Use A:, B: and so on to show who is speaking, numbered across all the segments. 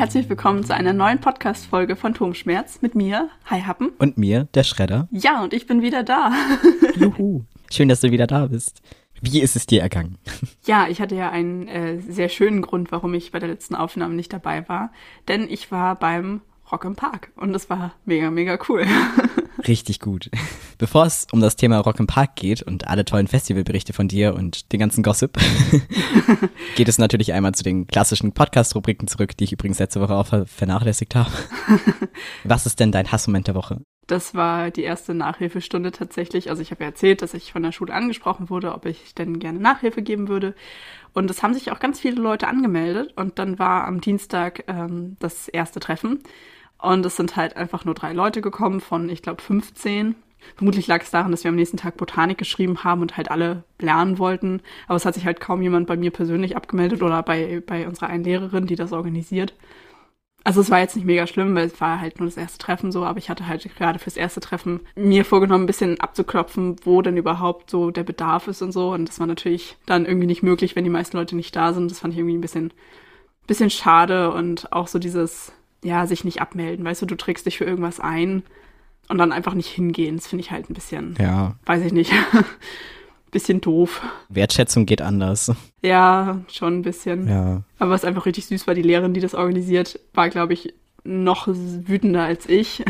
A: Herzlich willkommen zu einer neuen Podcast-Folge von Turmschmerz mit mir, Hi Happen.
B: Und mir, der Schredder.
A: Ja, und ich bin wieder da.
B: Juhu. Schön, dass du wieder da bist. Wie ist es dir ergangen?
A: Ja, ich hatte ja einen äh, sehr schönen Grund, warum ich bei der letzten Aufnahme nicht dabei war. Denn ich war beim Rock im Park und das war mega, mega cool.
B: Richtig gut. Bevor es um das Thema Rock im Park geht und alle tollen Festivalberichte von dir und den ganzen Gossip, geht es natürlich einmal zu den klassischen Podcast-Rubriken zurück, die ich übrigens letzte Woche auch vernachlässigt habe. Was ist denn dein Hassmoment der Woche?
A: Das war die erste Nachhilfestunde tatsächlich. Also ich habe ja erzählt, dass ich von der Schule angesprochen wurde, ob ich denn gerne Nachhilfe geben würde. Und es haben sich auch ganz viele Leute angemeldet. Und dann war am Dienstag ähm, das erste Treffen. Und es sind halt einfach nur drei Leute gekommen von, ich glaube, 15. Vermutlich lag es daran, dass wir am nächsten Tag Botanik geschrieben haben und halt alle lernen wollten. Aber es hat sich halt kaum jemand bei mir persönlich abgemeldet oder bei, bei unserer einen Lehrerin, die das organisiert. Also es war jetzt nicht mega schlimm, weil es war halt nur das erste Treffen so, aber ich hatte halt gerade fürs erste Treffen mir vorgenommen, ein bisschen abzuklopfen, wo denn überhaupt so der Bedarf ist und so. Und das war natürlich dann irgendwie nicht möglich, wenn die meisten Leute nicht da sind. Das fand ich irgendwie ein bisschen, bisschen schade und auch so dieses, ja, sich nicht abmelden. Weißt du, du trägst dich für irgendwas ein und dann einfach nicht hingehen. Das finde ich halt ein bisschen,
B: ja.
A: weiß ich nicht, bisschen doof.
B: Wertschätzung geht anders.
A: Ja, schon ein bisschen.
B: Ja.
A: Aber was einfach richtig süß war, die Lehrerin, die das organisiert, war, glaube ich, noch wütender als ich.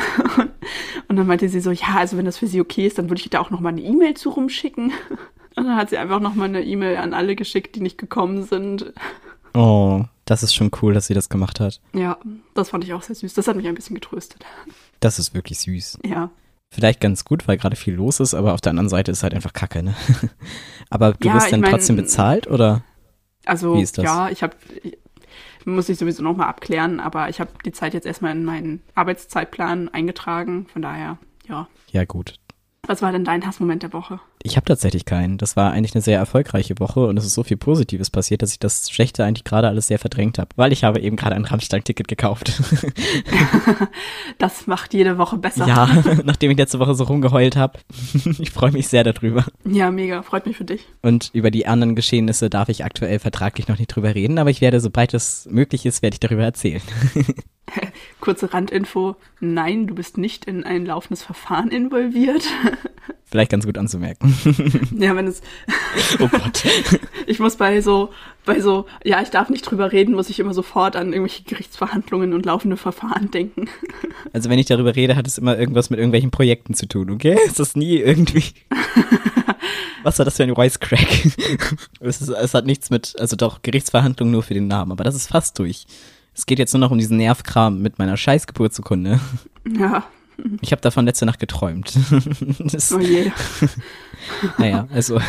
A: Und dann meinte sie so, ja, also wenn das für sie okay ist, dann würde ich da auch noch mal eine E-Mail zu rumschicken. Und dann hat sie einfach noch mal eine E-Mail an alle geschickt, die nicht gekommen sind.
B: Oh, das ist schon cool, dass sie das gemacht hat.
A: Ja, das fand ich auch sehr süß. Das hat mich ein bisschen getröstet.
B: Das ist wirklich süß.
A: Ja.
B: Vielleicht ganz gut, weil gerade viel los ist, aber auf der anderen Seite ist halt einfach Kacke, ne? aber du
A: Ja,
B: wirst dann
A: mein-
B: trotzdem bezahlt, oder?
A: Also,
B: Wie ist das?
A: ja, ich habe, muss ich sowieso noch mal abklären, aber ich habe die Zeit jetzt erstmal in meinen Arbeitszeitplan eingetragen. Von daher, ja.
B: Ja, gut.
A: Was war denn dein Hassmoment der Woche?
B: Ich habe tatsächlich keinen. Das war eigentlich eine sehr erfolgreiche Woche und es ist so viel Positives passiert, dass ich das Schlechte eigentlich gerade alles sehr verdrängt habe, weil ich habe eben gerade ein Rammstein-Ticket gekauft.
A: Das macht jede Woche besser.
B: ja, nachdem ich letzte Woche so rumgeheult habe. ich freue mich sehr darüber.
A: Ja, mega. Freut mich für dich.
B: Und über die anderen Geschehnisse darf ich aktuell vertraglich noch nicht drüber reden, aber ich werde, sobald es möglich ist, werde ich darüber erzählen.
A: Kurze Randinfo. Nein, du bist nicht in ein laufendes Verfahren involviert.
B: Vielleicht ganz gut anzumerken.
A: ja, wenn es,
B: oh Gott.
A: ich muss bei so, bei so, ja, ich darf nicht drüber reden, muss ich immer sofort an irgendwelche Gerichtsverhandlungen und laufende Verfahren denken.
B: Also wenn ich darüber rede, hat es immer irgendwas mit irgendwelchen Projekten zu tun, okay? Es ist nie irgendwie. Was war das für ein Wisecrack? es, ist, es hat nichts mit, also doch, Gerichtsverhandlungen nur für den Namen, aber das ist fast durch. Es geht jetzt nur noch um diesen Nervkram mit meiner scheiß Geburtsurkunde.
A: Ja,
B: Ich habe davon letzte Nacht geträumt. das,
A: oh je.
B: naja, also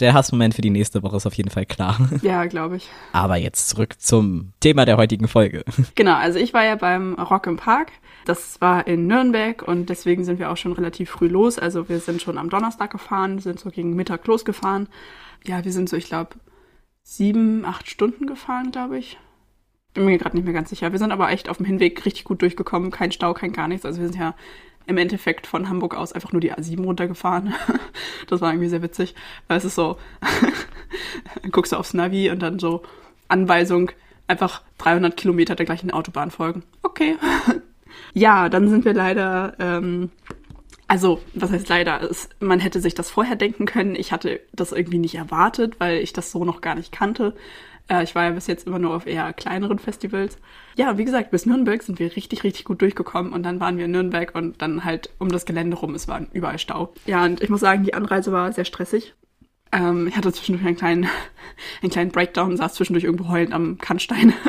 B: der Hassmoment für die nächste Woche ist auf jeden Fall klar.
A: Ja, glaube ich.
B: Aber jetzt zurück zum Thema der heutigen Folge.
A: Genau, also ich war ja beim Rock im Park. Das war in Nürnberg und deswegen sind wir auch schon relativ früh los. Also wir sind schon am Donnerstag gefahren, sind so gegen Mittag losgefahren. Ja, wir sind so, ich glaube, sieben, acht Stunden gefahren, glaube ich. Bin mir gerade nicht mehr ganz sicher. Wir sind aber echt auf dem Hinweg richtig gut durchgekommen. Kein Stau, kein gar nichts. Also wir sind ja im Endeffekt von Hamburg aus einfach nur die A7 runtergefahren. Das war irgendwie sehr witzig, weil es ist so, guckst du aufs Navi und dann so Anweisung, einfach 300 Kilometer der gleichen Autobahn folgen. Okay. ja, dann sind wir leider, ähm, also was heißt leider, es, man hätte sich das vorher denken können. Ich hatte das irgendwie nicht erwartet, weil ich das so noch gar nicht kannte. Äh, ich war ja bis jetzt immer nur auf eher kleineren Festivals. Ja, wie gesagt, bis Nürnberg sind wir richtig, richtig gut durchgekommen und dann waren wir in Nürnberg und dann halt um das Gelände rum, es war überall Stau. Ja, und ich muss sagen, die Anreise war sehr stressig. Ähm, ich hatte zwischendurch einen kleinen, einen kleinen Breakdown, saß zwischendurch irgendwo heulend am Kannstein.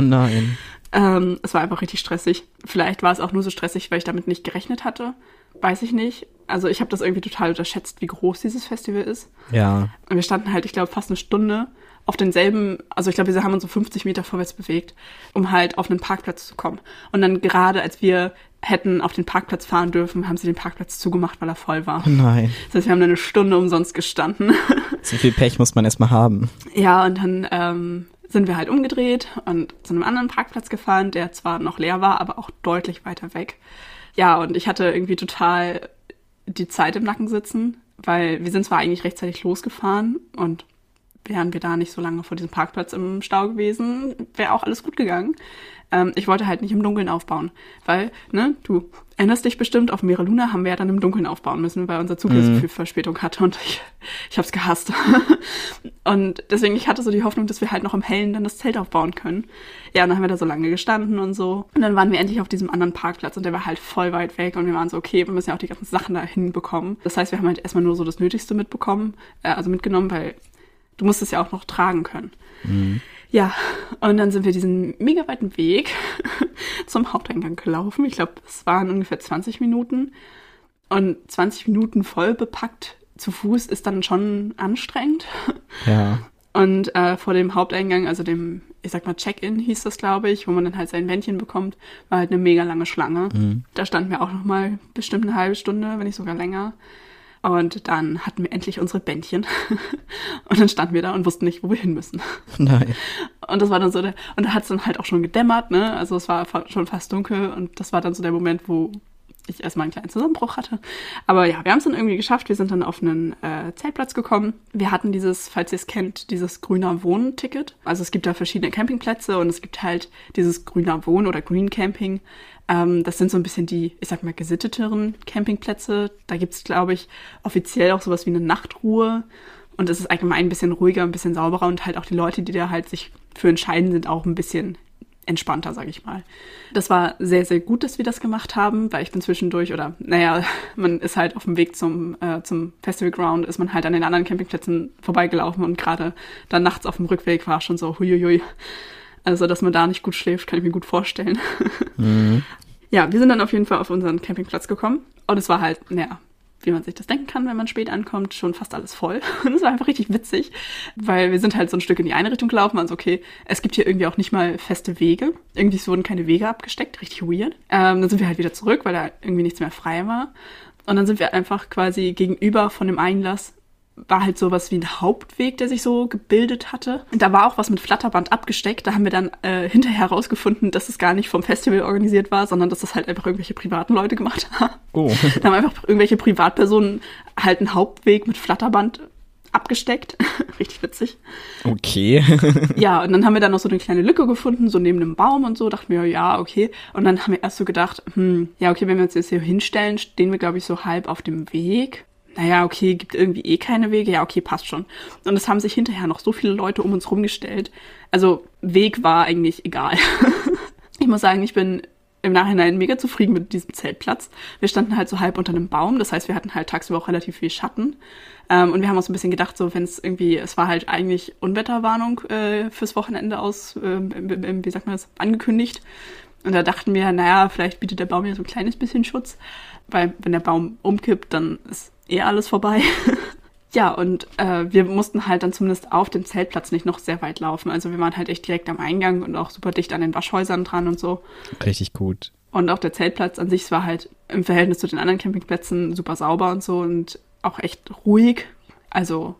B: Oh nein.
A: ähm, es war einfach richtig stressig. Vielleicht war es auch nur so stressig, weil ich damit nicht gerechnet hatte. Weiß ich nicht. Also ich habe das irgendwie total unterschätzt, wie groß dieses Festival ist.
B: Ja.
A: Und wir standen halt, ich glaube, fast eine Stunde auf denselben, also ich glaube, wir haben uns so 50 Meter vorwärts bewegt, um halt auf einen Parkplatz zu kommen. Und dann gerade als wir hätten auf den Parkplatz fahren dürfen, haben sie den Parkplatz zugemacht, weil er voll war.
B: Oh nein.
A: Das heißt, wir haben dann eine Stunde umsonst gestanden.
B: So viel Pech muss man erstmal haben.
A: Ja, und dann ähm, sind wir halt umgedreht und zu einem anderen Parkplatz gefahren, der zwar noch leer war, aber auch deutlich weiter weg. Ja, und ich hatte irgendwie total die Zeit im Nacken sitzen, weil wir sind zwar eigentlich rechtzeitig losgefahren und wären wir da nicht so lange vor diesem Parkplatz im Stau gewesen, wäre auch alles gut gegangen. Ähm, ich wollte halt nicht im Dunkeln aufbauen, weil, ne, du erinnerst dich bestimmt, auf Mira Luna haben wir ja dann im Dunkeln aufbauen müssen, weil unser Zug mhm. so viel Verspätung hatte und ich, ich hab's gehasst. und deswegen, ich hatte so die Hoffnung, dass wir halt noch im Hellen dann das Zelt aufbauen können. Ja, und dann haben wir da so lange gestanden und so. Und dann waren wir endlich auf diesem anderen Parkplatz und der war halt voll weit weg und wir waren so, okay, wir müssen ja auch die ganzen Sachen da hinbekommen. Das heißt, wir haben halt erstmal nur so das Nötigste mitbekommen, äh, also mitgenommen, weil du musst es ja auch noch tragen können. Mhm. Ja, und dann sind wir diesen mega weiten Weg zum Haupteingang gelaufen. Ich glaube, es waren ungefähr 20 Minuten. Und 20 Minuten voll bepackt zu Fuß ist dann schon anstrengend.
B: Ja.
A: Und äh, vor dem Haupteingang, also dem, ich sag mal, Check-in hieß das, glaube ich, wo man dann halt sein Wändchen bekommt, war halt eine mega lange Schlange. Mhm. Da standen wir auch noch mal bestimmt eine halbe Stunde, wenn nicht sogar länger. Und dann hatten wir endlich unsere Bändchen. und dann standen wir da und wussten nicht, wo wir hin müssen.
B: Nein.
A: Und das war dann so der, und da hat es dann halt auch schon gedämmert, ne? Also es war schon fast dunkel und das war dann so der Moment, wo ich erstmal einen kleinen Zusammenbruch hatte. Aber ja, wir haben es dann irgendwie geschafft. Wir sind dann auf einen äh, Zeltplatz gekommen. Wir hatten dieses, falls ihr es kennt, dieses grüner Wohnen-Ticket. Also es gibt da verschiedene Campingplätze und es gibt halt dieses grüner Wohnen oder Green Camping. Ähm, das sind so ein bisschen die, ich sag mal, gesitteteren Campingplätze. Da gibt's, glaube ich, offiziell auch sowas wie eine Nachtruhe. Und es ist allgemein ein bisschen ruhiger, ein bisschen sauberer und halt auch die Leute, die da halt sich für entscheiden, sind auch ein bisschen entspannter, sage ich mal. Das war sehr, sehr gut, dass wir das gemacht haben, weil ich bin zwischendurch oder, naja, man ist halt auf dem Weg zum, äh, zum Festival Ground, ist man halt an den anderen Campingplätzen vorbeigelaufen und gerade dann nachts auf dem Rückweg war schon so huiuiui. Also, dass man da nicht gut schläft, kann ich mir gut vorstellen. Mhm. Ja, wir sind dann auf jeden Fall auf unseren Campingplatz gekommen und es war halt, naja, wie man sich das denken kann, wenn man spät ankommt, schon fast alles voll. Und es war einfach richtig witzig, weil wir sind halt so ein Stück in die eine Richtung gelaufen, also okay, es gibt hier irgendwie auch nicht mal feste Wege. Irgendwie wurden keine Wege abgesteckt, richtig weird. Ähm, dann sind wir halt wieder zurück, weil da irgendwie nichts mehr frei war. Und dann sind wir einfach quasi gegenüber von dem Einlass war halt sowas wie ein Hauptweg, der sich so gebildet hatte. Und da war auch was mit Flatterband abgesteckt. Da haben wir dann äh, hinterher herausgefunden, dass es gar nicht vom Festival organisiert war, sondern dass das halt einfach irgendwelche privaten Leute gemacht haben. Oh. da haben einfach irgendwelche Privatpersonen halt einen Hauptweg mit Flatterband abgesteckt. Richtig witzig.
B: Okay.
A: ja, und dann haben wir dann noch so eine kleine Lücke gefunden, so neben einem Baum und so. Dachten wir, ja, okay. Und dann haben wir erst so gedacht, hm, ja, okay, wenn wir uns jetzt hier hinstellen, stehen wir, glaube ich, so halb auf dem Weg naja, okay, gibt irgendwie eh keine Wege, ja, okay, passt schon. Und es haben sich hinterher noch so viele Leute um uns rumgestellt. Also Weg war eigentlich egal. ich muss sagen, ich bin im Nachhinein mega zufrieden mit diesem Zeltplatz. Wir standen halt so halb unter einem Baum, das heißt, wir hatten halt tagsüber auch relativ viel Schatten. Ähm, und wir haben uns ein bisschen gedacht, so wenn es irgendwie, es war halt eigentlich Unwetterwarnung äh, fürs Wochenende aus, äh, wie sagt man das, angekündigt. Und da dachten wir, naja, vielleicht bietet der Baum ja so ein kleines bisschen Schutz, weil wenn der Baum umkippt, dann ist eh alles vorbei. ja, und äh, wir mussten halt dann zumindest auf dem Zeltplatz nicht noch sehr weit laufen. Also wir waren halt echt direkt am Eingang und auch super dicht an den Waschhäusern dran und so.
B: Richtig gut.
A: Und auch der Zeltplatz an sich war halt im Verhältnis zu den anderen Campingplätzen super sauber und so und auch echt ruhig. Also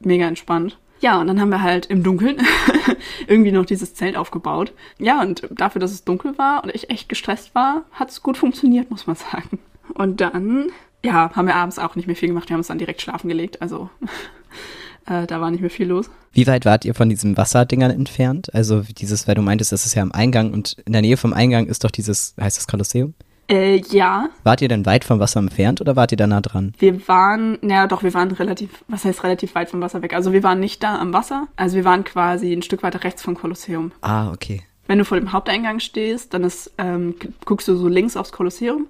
A: mega entspannt. Ja, und dann haben wir halt im Dunkeln irgendwie noch dieses Zelt aufgebaut. Ja, und dafür, dass es dunkel war und ich echt gestresst war, hat es gut funktioniert, muss man sagen. Und dann ja, haben wir abends auch nicht mehr viel gemacht. Wir haben uns dann direkt schlafen gelegt. Also äh, da war nicht mehr viel los.
B: Wie weit wart ihr von diesen Wasserdingern entfernt? Also dieses, weil du meintest, das ist ja am Eingang und in der Nähe vom Eingang ist doch dieses, heißt das Kolosseum?
A: Äh, ja.
B: Wart ihr denn weit vom Wasser entfernt oder wart ihr da nah dran?
A: Wir waren, naja doch, wir waren relativ, was heißt relativ weit vom Wasser weg? Also wir waren nicht da am Wasser, also wir waren quasi ein Stück weiter rechts vom Kolosseum.
B: Ah, okay.
A: Wenn du vor dem Haupteingang stehst, dann ist, ähm, guckst du so links aufs Kolosseum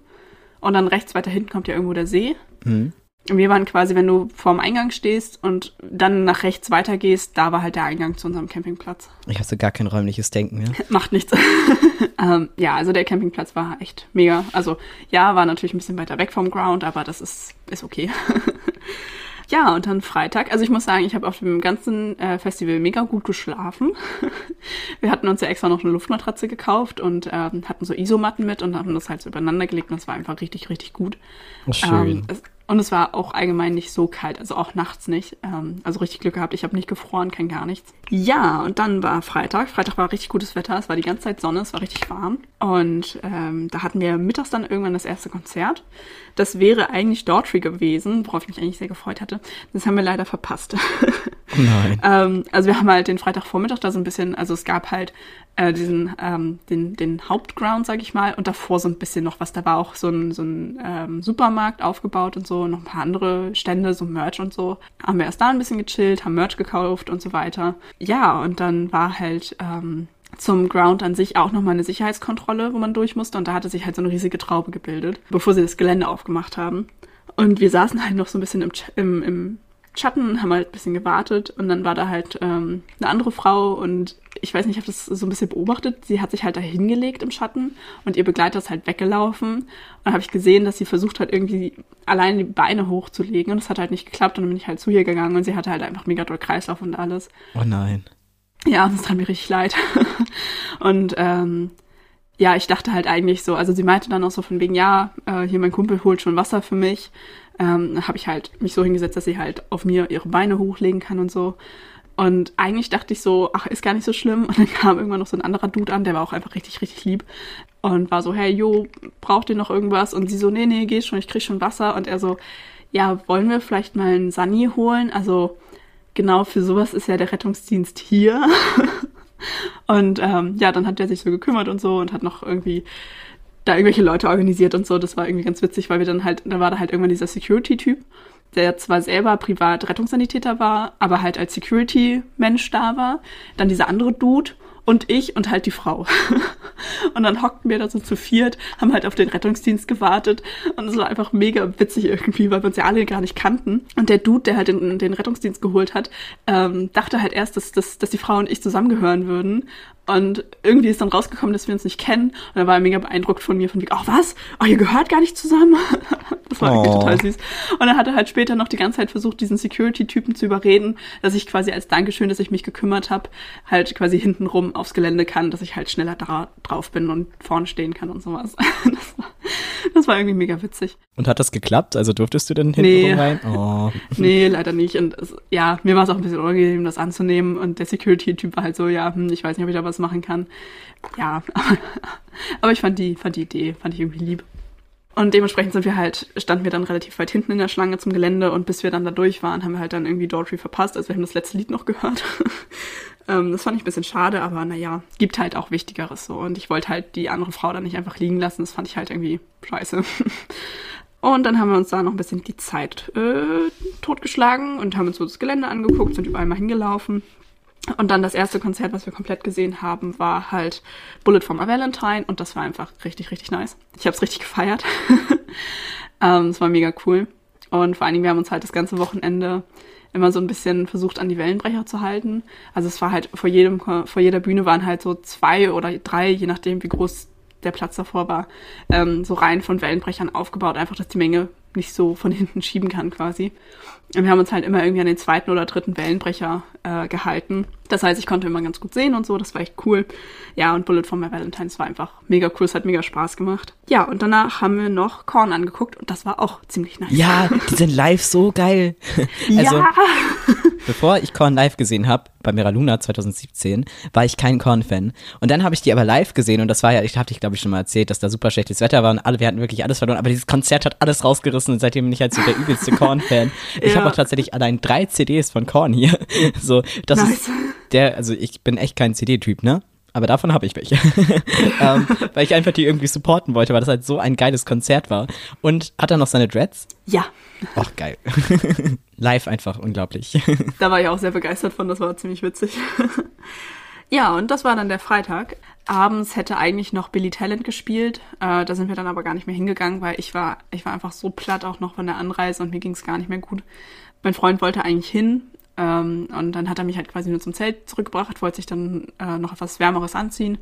A: und dann rechts weiter hinten kommt ja irgendwo der See. Mhm. Und wir waren quasi, wenn du vorm Eingang stehst und dann nach rechts weitergehst, da war halt der Eingang zu unserem Campingplatz.
B: Ich hatte gar kein räumliches Denken mehr.
A: Macht nichts. ähm, ja, also der Campingplatz war echt mega. Also ja, war natürlich ein bisschen weiter weg vom Ground, aber das ist, ist okay. Ja, und dann Freitag. Also ich muss sagen, ich habe auf dem ganzen äh, Festival mega gut geschlafen. Wir hatten uns ja extra noch eine Luftmatratze gekauft und ähm, hatten so Isomatten mit und haben das halt so übereinander gelegt und das war einfach richtig, richtig gut.
B: Schön.
A: Ähm, es, und es war auch allgemein nicht so kalt, also auch nachts nicht. Ähm, also richtig Glück gehabt, ich habe nicht gefroren, kein gar nichts. Ja, und dann war Freitag. Freitag war richtig gutes Wetter, es war die ganze Zeit Sonne, es war richtig warm. Und ähm, da hatten wir mittags dann irgendwann das erste Konzert. Das wäre eigentlich Daughtry gewesen, worauf ich mich eigentlich sehr gefreut hatte. Das haben wir leider verpasst.
B: Nein.
A: ähm, also wir haben halt den Freitagvormittag da so ein bisschen, also es gab halt äh, diesen, ähm, den, den Hauptground, sag ich mal, und davor so ein bisschen noch was. Da war auch so ein, so ein ähm, Supermarkt aufgebaut und so, noch ein paar andere Stände, so Merch und so. Haben wir erst da ein bisschen gechillt, haben Merch gekauft und so weiter. Ja, und dann war halt ähm, zum Ground an sich auch nochmal eine Sicherheitskontrolle, wo man durch musste. Und da hatte sich halt so eine riesige Traube gebildet, bevor sie das Gelände aufgemacht haben. Und wir saßen halt noch so ein bisschen im, im, im Schatten, haben halt ein bisschen gewartet und dann war da halt ähm, eine andere Frau und ich weiß nicht, ich habe das so ein bisschen beobachtet. Sie hat sich halt da hingelegt im Schatten und ihr Begleiter ist halt weggelaufen. Und dann habe ich gesehen, dass sie versucht hat, irgendwie allein die Beine hochzulegen und das hat halt nicht geklappt und dann bin ich halt zu ihr gegangen und sie hatte halt einfach mega doll Kreislauf und alles.
B: Oh nein.
A: Ja, das tat mir richtig leid. und ähm, ja, ich dachte halt eigentlich so, also sie meinte dann auch so von wegen, ja, äh, hier mein Kumpel holt schon Wasser für mich. Ähm, habe ich halt mich so hingesetzt, dass sie halt auf mir ihre Beine hochlegen kann und so. Und eigentlich dachte ich so, ach, ist gar nicht so schlimm. Und dann kam irgendwann noch so ein anderer Dude an, der war auch einfach richtig, richtig lieb. Und war so, hey, jo, braucht ihr noch irgendwas? Und sie so, nee, nee, geh schon, ich krieg schon Wasser. Und er so, ja, wollen wir vielleicht mal einen Sunny holen? Also genau für sowas ist ja der Rettungsdienst hier. und ähm, ja, dann hat er sich so gekümmert und so und hat noch irgendwie da irgendwelche Leute organisiert und so. Das war irgendwie ganz witzig, weil wir dann halt, da war da halt irgendwann dieser Security-Typ, der zwar selber privat Rettungssanitäter war, aber halt als Security-Mensch da war. Dann dieser andere Dude und ich und halt die Frau. und dann hockten wir da so zu viert, haben halt auf den Rettungsdienst gewartet und es war einfach mega witzig irgendwie, weil wir uns ja alle gar nicht kannten. Und der Dude, der halt den, den Rettungsdienst geholt hat, ähm, dachte halt erst, dass, dass, dass die Frau und ich zusammengehören würden. Und irgendwie ist dann rausgekommen, dass wir uns nicht kennen. Und er war mega beeindruckt von mir, von wie, oh was? Oh, ihr gehört gar nicht zusammen. das war oh. irgendwie total süß. Und er hatte halt später noch die ganze Zeit versucht, diesen Security-Typen zu überreden, dass ich quasi als Dankeschön, dass ich mich gekümmert habe, halt quasi hintenrum aufs Gelände kann, dass ich halt schneller da drauf bin und vorne stehen kann und sowas. das, war, das war irgendwie mega witzig.
B: Und hat das geklappt? Also durftest du denn hintenrum nee. rein?
A: Oh. Nee, leider nicht. Und es, ja, mir war es auch ein bisschen unangenehm, das anzunehmen. Und der Security-Typ war halt so, ja, hm, ich weiß nicht, ob ich da was was machen kann. Ja, aber ich fand die, fand die Idee, fand ich irgendwie lieb. Und dementsprechend sind wir halt, standen wir dann relativ weit hinten in der Schlange zum Gelände und bis wir dann da durch waren, haben wir halt dann irgendwie Daughtry verpasst. Also wir haben das letzte Lied noch gehört. ähm, das fand ich ein bisschen schade, aber naja, gibt halt auch Wichtigeres so. Und ich wollte halt die andere Frau dann nicht einfach liegen lassen. Das fand ich halt irgendwie scheiße. Und dann haben wir uns da noch ein bisschen die Zeit äh, totgeschlagen und haben uns so das Gelände angeguckt, sind überall mal hingelaufen. Und dann das erste Konzert, was wir komplett gesehen haben, war halt Bullet for my Valentine und das war einfach richtig, richtig nice. Ich habe es richtig gefeiert. ähm, es war mega cool. Und vor allen Dingen, wir haben uns halt das ganze Wochenende immer so ein bisschen versucht, an die Wellenbrecher zu halten. Also es war halt vor jedem, vor jeder Bühne waren halt so zwei oder drei, je nachdem, wie groß der Platz davor war, ähm, so Reihen von Wellenbrechern aufgebaut, einfach, dass die Menge nicht so von hinten schieben kann quasi. Und wir haben uns halt immer irgendwie an den zweiten oder dritten Wellenbrecher äh, gehalten. Das heißt, ich konnte immer ganz gut sehen und so, das war echt cool. Ja, und Bullet for my Valentines war einfach mega cool, es hat mega Spaß gemacht. Ja, und danach haben wir noch Korn angeguckt und das war auch ziemlich nice.
B: Ja, die sind live so geil. also, ja. bevor ich Korn live gesehen habe, bei Mira Luna 2017, war ich kein Korn-Fan. Und dann habe ich die aber live gesehen und das war ja, ich habe dich glaube ich schon mal erzählt, dass da super schlechtes Wetter war und alle, wir hatten wirklich alles verloren, aber dieses Konzert hat alles rausgerissen und seitdem bin ich halt so der übelste Korn-Fan. Ich ja. habe auch tatsächlich allein drei CDs von Korn hier. So, das nice. ist der, also ich bin echt kein CD-Typ, ne? aber davon habe ich welche. ähm, weil ich einfach die irgendwie supporten wollte, weil das halt so ein geiles Konzert war. Und hat er noch seine Dreads?
A: Ja.
B: Ach, geil. Live einfach unglaublich.
A: da war ich auch sehr begeistert von, das war ziemlich witzig. ja, und das war dann der Freitag. Abends hätte eigentlich noch Billy Talent gespielt. Äh, da sind wir dann aber gar nicht mehr hingegangen, weil ich war, ich war einfach so platt auch noch von der Anreise und mir ging es gar nicht mehr gut. Mein Freund wollte eigentlich hin, ähm, und dann hat er mich halt quasi nur zum Zelt zurückgebracht, wollte sich dann äh, noch etwas Wärmeres anziehen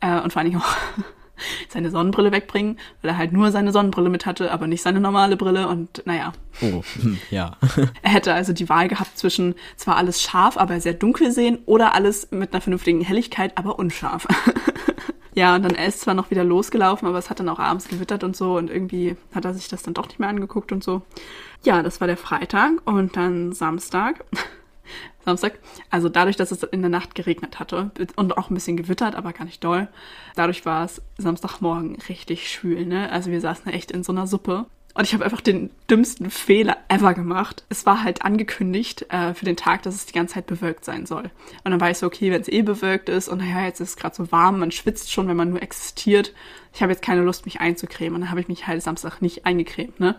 A: äh, und vor allen Dingen auch seine Sonnenbrille wegbringen, weil er halt nur seine Sonnenbrille mit hatte, aber nicht seine normale Brille und naja.
B: Oh, hm, ja.
A: er hätte also die Wahl gehabt zwischen zwar alles scharf, aber sehr dunkel sehen oder alles mit einer vernünftigen Helligkeit, aber unscharf. ja, und dann er ist zwar noch wieder losgelaufen, aber es hat dann auch abends gewittert und so und irgendwie hat er sich das dann doch nicht mehr angeguckt und so. Ja, das war der Freitag und dann Samstag. Samstag. Also dadurch, dass es in der Nacht geregnet hatte und auch ein bisschen gewittert, aber gar nicht doll. Dadurch war es Samstagmorgen richtig schwül, ne? Also wir saßen echt in so einer Suppe. Und ich habe einfach den dümmsten Fehler ever gemacht. Es war halt angekündigt äh, für den Tag, dass es die ganze Zeit bewölkt sein soll. Und dann war ich so, okay, wenn es eh bewölkt ist und naja, jetzt ist es gerade so warm, man schwitzt schon, wenn man nur existiert. Ich habe jetzt keine Lust, mich einzucremen. Und dann habe ich mich halt Samstag nicht eingecremt, ne?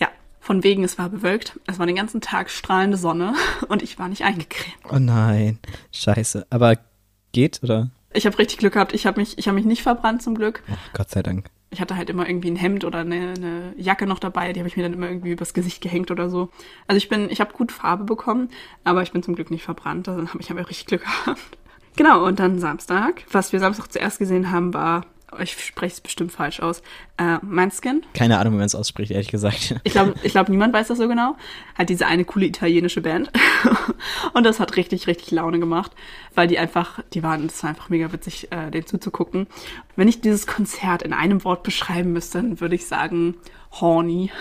A: Ja, von wegen, es war bewölkt. Es war den ganzen Tag strahlende Sonne und ich war nicht eingecremt.
B: Oh nein, scheiße. Aber geht, oder?
A: Ich habe richtig Glück gehabt. Ich habe mich, ich hab mich nicht verbrannt zum Glück.
B: Oh, Gott sei Dank.
A: Ich hatte halt immer irgendwie ein Hemd oder eine, eine Jacke noch dabei, die habe ich mir dann immer irgendwie übers Gesicht gehängt oder so. Also ich bin, ich habe gut Farbe bekommen, aber ich bin zum Glück nicht verbrannt. Also dann habe ich aber richtig Glück gehabt. Genau, und dann Samstag. Was wir Samstag zuerst gesehen haben, war ich spreche es bestimmt falsch aus, äh, Manskin.
B: Keine Ahnung, wie man es ausspricht, ehrlich gesagt.
A: Ich glaube, ich glaub, niemand weiß das so genau. Halt diese eine coole italienische Band. und das hat richtig, richtig Laune gemacht, weil die einfach, die waren, das war einfach mega witzig, äh, denen zuzugucken. Wenn ich dieses Konzert in einem Wort beschreiben müsste, dann würde ich sagen, horny.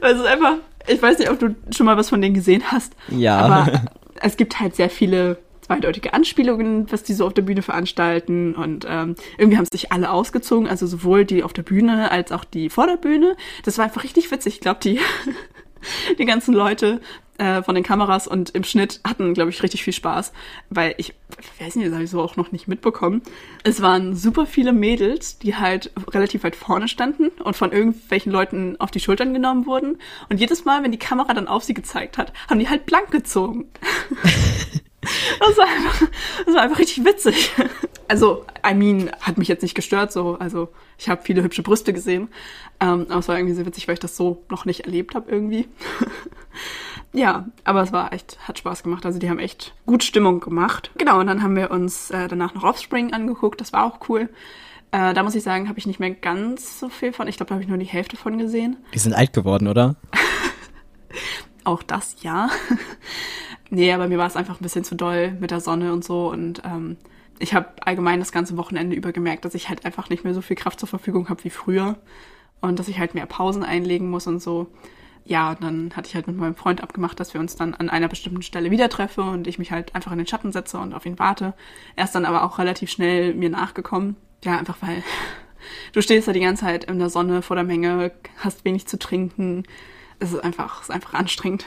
A: Also einfach, ich weiß nicht, ob du schon mal was von denen gesehen hast.
B: Ja.
A: Aber es gibt halt sehr viele zweideutige Anspielungen, was die so auf der Bühne veranstalten. Und ähm, irgendwie haben sich alle ausgezogen, also sowohl die auf der Bühne als auch die vor der Bühne. Das war einfach richtig witzig. Ich glaube, die, die ganzen Leute äh, von den Kameras und im Schnitt hatten, glaube ich, richtig viel Spaß. Weil ich, ich weiß nicht, das habe ich so auch noch nicht mitbekommen. Es waren super viele Mädels, die halt relativ weit vorne standen und von irgendwelchen Leuten auf die Schultern genommen wurden. Und jedes Mal, wenn die Kamera dann auf sie gezeigt hat, haben die halt blank gezogen. Das war, einfach, das war einfach richtig witzig. Also, I mean, hat mich jetzt nicht gestört, so. Also, ich habe viele hübsche Brüste gesehen. Ähm, aber es war irgendwie sehr witzig, weil ich das so noch nicht erlebt habe, irgendwie. ja, aber es war echt, hat Spaß gemacht. Also, die haben echt gut Stimmung gemacht. Genau, und dann haben wir uns äh, danach noch Offspring angeguckt. Das war auch cool. Äh, da muss ich sagen, habe ich nicht mehr ganz so viel von. Ich glaube, da habe ich nur die Hälfte von gesehen.
B: Die sind alt geworden, oder?
A: auch das ja. nee, aber mir war es einfach ein bisschen zu doll mit der Sonne und so. Und ähm, ich habe allgemein das ganze Wochenende über gemerkt, dass ich halt einfach nicht mehr so viel Kraft zur Verfügung habe wie früher. Und dass ich halt mehr Pausen einlegen muss und so. Ja, und dann hatte ich halt mit meinem Freund abgemacht, dass wir uns dann an einer bestimmten Stelle wieder treffen und ich mich halt einfach in den Schatten setze und auf ihn warte. Er ist dann aber auch relativ schnell mir nachgekommen. Ja, einfach weil du stehst da die ganze Zeit in der Sonne vor der Menge, hast wenig zu trinken, es ist einfach, es ist einfach anstrengend.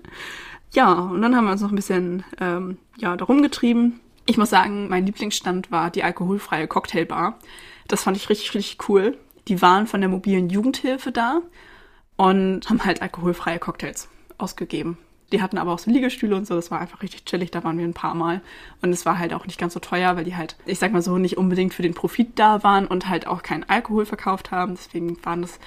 A: ja, und dann haben wir uns noch ein bisschen ähm, ja, darum getrieben. Ich muss sagen, mein Lieblingsstand war die alkoholfreie Cocktailbar. Das fand ich richtig, richtig cool. Die waren von der mobilen Jugendhilfe da und haben halt alkoholfreie Cocktails ausgegeben. Die hatten aber auch so Liegestühle und so, das war einfach richtig chillig, da waren wir ein paar Mal. Und es war halt auch nicht ganz so teuer, weil die halt, ich sag mal so, nicht unbedingt für den Profit da waren und halt auch keinen Alkohol verkauft haben. Deswegen waren das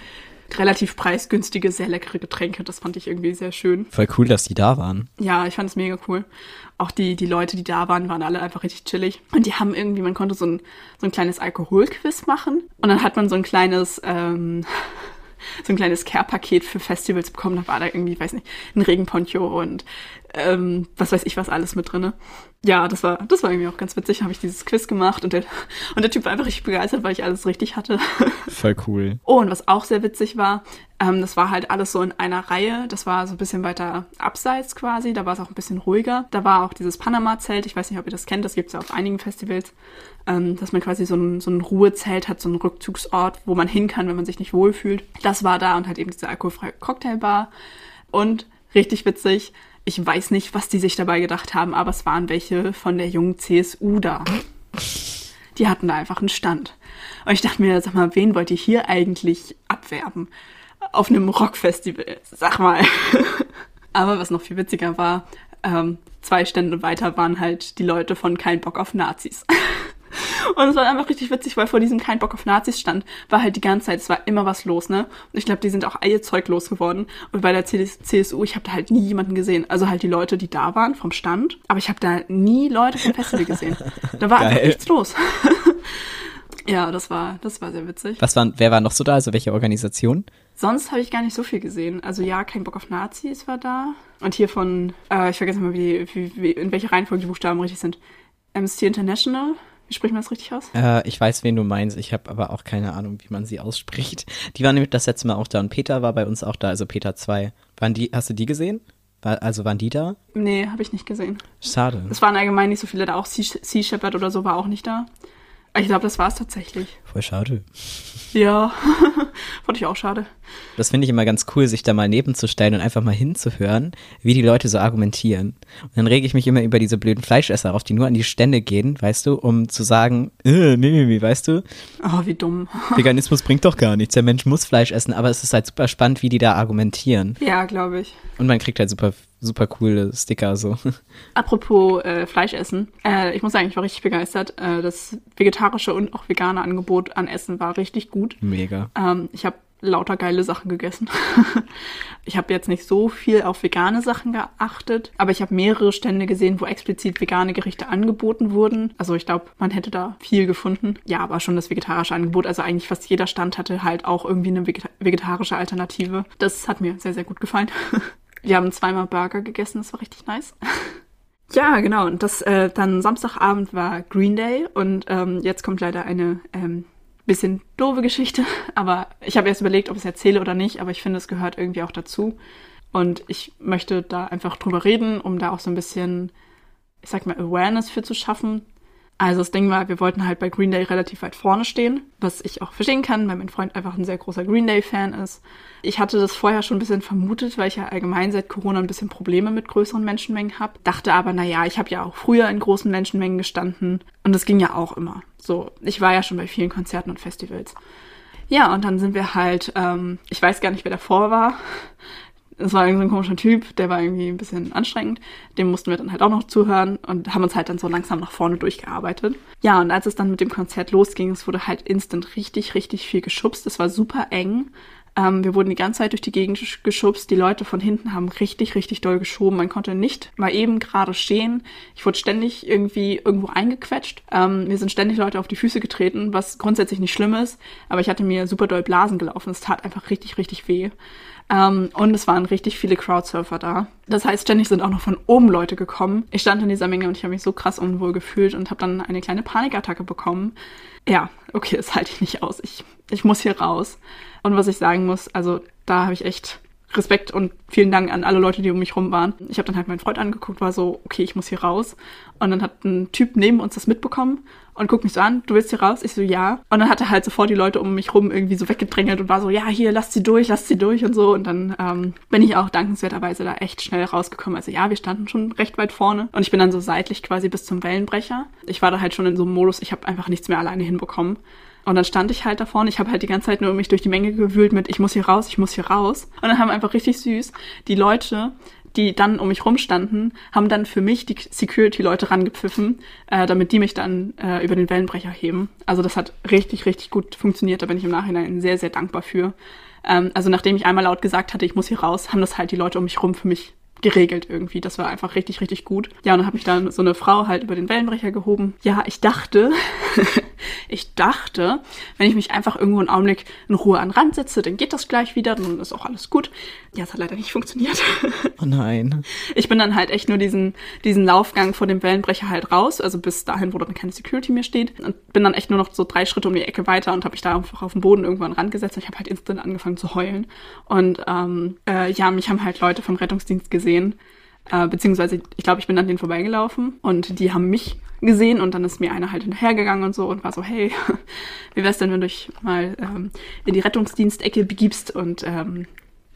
A: relativ preisgünstige, sehr leckere Getränke. Das fand ich irgendwie sehr schön.
B: Voll cool, dass die da waren.
A: Ja, ich fand es mega cool. Auch die, die Leute, die da waren, waren alle einfach richtig chillig. Und die haben irgendwie, man konnte so ein, so ein kleines Alkoholquiz machen. Und dann hat man so ein kleines, ähm, so ein kleines Care-Paket für Festivals bekommen. Da war da irgendwie, weiß nicht, ein Regenponcho und ähm, was weiß ich was alles mit drinne. Ja, das war, das war irgendwie auch ganz witzig. Habe ich dieses Quiz gemacht und der, und der Typ war einfach richtig begeistert, weil ich alles richtig hatte.
B: Voll cool.
A: Oh, und was auch sehr witzig war, ähm, das war halt alles so in einer Reihe. Das war so ein bisschen weiter abseits quasi. Da war es auch ein bisschen ruhiger. Da war auch dieses Panama-Zelt. Ich weiß nicht, ob ihr das kennt. Das gibt es ja auf einigen Festivals. Ähm, dass man quasi so ein, so ein Ruhezelt hat, so einen Rückzugsort, wo man hin kann, wenn man sich nicht wohlfühlt. Das war da und halt eben diese alkoholfreie Cocktailbar. Und richtig witzig, ich weiß nicht, was die sich dabei gedacht haben, aber es waren welche von der jungen CSU da. Die hatten da einfach einen Stand. Und ich dachte mir, sag mal, wen wollt ihr hier eigentlich abwerben? Auf einem Rockfestival, sag mal. aber was noch viel witziger war, ähm, zwei Stände weiter waren halt die Leute von Kein Bock auf Nazis. Und es war einfach richtig witzig, weil vor diesem kein Bock auf Nazis stand, war halt die ganze Zeit, es war immer was los, ne? Und ich glaube, die sind auch ihr Zeug losgeworden. Und bei der CSU, ich habe da halt nie jemanden gesehen. Also halt die Leute, die da waren vom Stand, aber ich habe da nie Leute vom Festival gesehen. Da war Geil. einfach nichts los. ja, das war, das war sehr witzig.
B: Was waren, wer war noch so da? Also welche Organisation?
A: Sonst habe ich gar nicht so viel gesehen. Also ja, kein Bock auf Nazis war da. Und hier von, äh, ich vergesse mal, wie, wie, wie, in welcher Reihenfolge die Buchstaben richtig sind. Amnesty International wie spricht man das richtig aus?
B: Äh, ich weiß, wen du meinst. Ich habe aber auch keine Ahnung, wie man sie ausspricht. Die waren nämlich das letzte Mal auch da und Peter war bei uns auch da, also Peter 2. Waren die, hast du die gesehen? War, also waren die da?
A: Nee, habe ich nicht gesehen.
B: Schade.
A: Es waren allgemein nicht so viele da. Auch Sea Shepherd oder so war auch nicht da. Ich glaube, das war es tatsächlich.
B: Voll schade.
A: Ja, fand ich auch schade.
B: Das finde ich immer ganz cool, sich da mal nebenzustellen und einfach mal hinzuhören, wie die Leute so argumentieren. Und dann rege ich mich immer über diese blöden Fleischesser auf, die nur an die Stände gehen, weißt du, um zu sagen, äh, nee, nee, nee, weißt du?
A: Oh, wie dumm.
B: Veganismus bringt doch gar nichts. Der Mensch muss Fleisch essen, aber es ist halt super spannend, wie die da argumentieren.
A: Ja, glaube ich.
B: Und man kriegt halt super, super coole Sticker so.
A: Apropos äh, Fleisch essen. Äh, ich muss sagen, ich war richtig begeistert. Äh, das vegetarische und auch vegane Angebot an Essen war richtig gut.
B: Mega.
A: Ähm, ich habe lauter geile Sachen gegessen. ich habe jetzt nicht so viel auf vegane Sachen geachtet, aber ich habe mehrere Stände gesehen, wo explizit vegane Gerichte angeboten wurden. Also ich glaube, man hätte da viel gefunden. Ja, aber schon das vegetarische Angebot. Also eigentlich fast jeder Stand hatte halt auch irgendwie eine vegeta vegetarische Alternative. Das hat mir sehr, sehr gut gefallen. Wir haben zweimal Burger gegessen, das war richtig nice. Ja, genau. Und das äh, dann Samstagabend war Green Day und ähm, jetzt kommt leider eine ähm, bisschen doofe Geschichte, aber ich habe erst überlegt, ob ich es erzähle oder nicht, aber ich finde, es gehört irgendwie auch dazu. Und ich möchte da einfach drüber reden, um da auch so ein bisschen, ich sag mal, Awareness für zu schaffen. Also das Ding war, wir wollten halt bei Green Day relativ weit vorne stehen, was ich auch verstehen kann, weil mein Freund einfach ein sehr großer Green Day-Fan ist. Ich hatte das vorher schon ein bisschen vermutet, weil ich ja allgemein seit Corona ein bisschen Probleme mit größeren Menschenmengen habe. Dachte aber, naja, ich habe ja auch früher in großen Menschenmengen gestanden und das ging ja auch immer. So, ich war ja schon bei vielen Konzerten und Festivals. Ja, und dann sind wir halt, ähm, ich weiß gar nicht, wer davor war es war irgendwie so ein komischer Typ, der war irgendwie ein bisschen anstrengend. Dem mussten wir dann halt auch noch zuhören und haben uns halt dann so langsam nach vorne durchgearbeitet. Ja, und als es dann mit dem Konzert losging, es wurde halt instant richtig, richtig viel geschubst. Es war super eng. Ähm, wir wurden die ganze Zeit durch die Gegend geschubst. Die Leute von hinten haben richtig, richtig doll geschoben. Man konnte nicht mal eben gerade stehen. Ich wurde ständig irgendwie irgendwo eingequetscht. Ähm, mir sind ständig Leute auf die Füße getreten, was grundsätzlich nicht schlimm ist. Aber ich hatte mir super doll Blasen gelaufen. Es tat einfach richtig, richtig weh. Ähm, und es waren richtig viele Crowdsurfer da. Das heißt, ständig sind auch noch von oben Leute gekommen. Ich stand in dieser Menge und ich habe mich so krass unwohl gefühlt und habe dann eine kleine Panikattacke bekommen. Ja, okay, das halte ich nicht aus. Ich, ich muss hier raus. Und was ich sagen muss, also da habe ich echt Respekt und vielen Dank an alle Leute, die um mich rum waren. Ich habe dann halt meinen Freund angeguckt, war so, okay, ich muss hier raus. Und dann hat ein Typ neben uns das mitbekommen und guckt mich so an, du willst hier raus? Ich so, ja. Und dann hat er halt sofort die Leute um mich rum irgendwie so weggedrängelt und war so, ja, hier, lasst sie durch, lasst sie durch und so. Und dann ähm, bin ich auch dankenswerterweise da echt schnell rausgekommen. Also ja, wir standen schon recht weit vorne und ich bin dann so seitlich quasi bis zum Wellenbrecher. Ich war da halt schon in so einem Modus, ich habe einfach nichts mehr alleine hinbekommen. Und dann stand ich halt da vorne. Ich habe halt die ganze Zeit nur mich durch die Menge gewühlt mit, ich muss hier raus, ich muss hier raus. Und dann haben einfach richtig süß die Leute, die dann um mich rumstanden, haben dann für mich die Security-Leute rangepfiffen, äh, damit die mich dann äh, über den Wellenbrecher heben. Also das hat richtig, richtig gut funktioniert. Da bin ich im Nachhinein sehr, sehr dankbar für. Ähm, also nachdem ich einmal laut gesagt hatte, ich muss hier raus, haben das halt die Leute um mich rum für mich geregelt irgendwie. Das war einfach richtig, richtig gut. Ja, und dann habe ich dann so eine Frau halt über den Wellenbrecher gehoben. Ja, ich dachte, ich dachte, wenn ich mich einfach irgendwo einen Augenblick in Ruhe an den Rand setze, dann geht das gleich wieder, dann ist auch alles gut. Ja, es hat leider nicht funktioniert.
B: Oh nein.
A: Ich bin dann halt echt nur diesen, diesen Laufgang vor dem Wellenbrecher halt raus, also bis dahin, wo dann keine Security mehr steht. Und bin dann echt nur noch so drei Schritte um die Ecke weiter und habe mich da einfach auf den Boden irgendwann rangesetzt. Und ich habe halt instant angefangen zu heulen. Und ähm, äh, ja, mich haben halt Leute vom Rettungsdienst gesehen. Äh, beziehungsweise, ich glaube, ich bin an denen vorbeigelaufen und die haben mich gesehen und dann ist mir einer halt hinterhergegangen und so und war so, hey, wie wär's denn, wenn du dich mal ähm, in die Rettungsdienstecke begibst und ähm,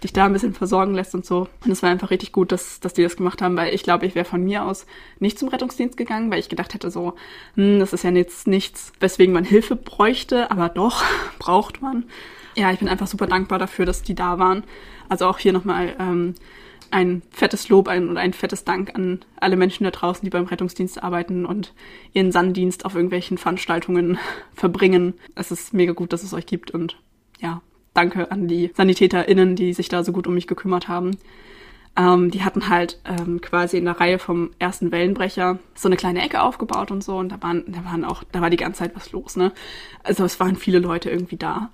A: dich da ein bisschen versorgen lässt und so. Und es war einfach richtig gut, dass, dass die das gemacht haben, weil ich glaube, ich wäre von mir aus nicht zum Rettungsdienst gegangen, weil ich gedacht hätte so, hm, das ist ja jetzt nichts, weswegen man Hilfe bräuchte, aber doch, braucht man. Ja, ich bin einfach super dankbar dafür, dass die da waren. Also auch hier nochmal ähm, ein fettes Lob ein, und ein fettes Dank an alle Menschen da draußen, die beim Rettungsdienst arbeiten und ihren Sanddienst auf irgendwelchen Veranstaltungen verbringen. Es ist mega gut, dass es euch gibt und ja, danke an die SanitäterInnen, die sich da so gut um mich gekümmert haben. Ähm, die hatten halt ähm, quasi in der Reihe vom ersten Wellenbrecher so eine kleine Ecke aufgebaut und so und da waren, da waren auch, da war die ganze Zeit was los, ne? Also es waren viele Leute irgendwie da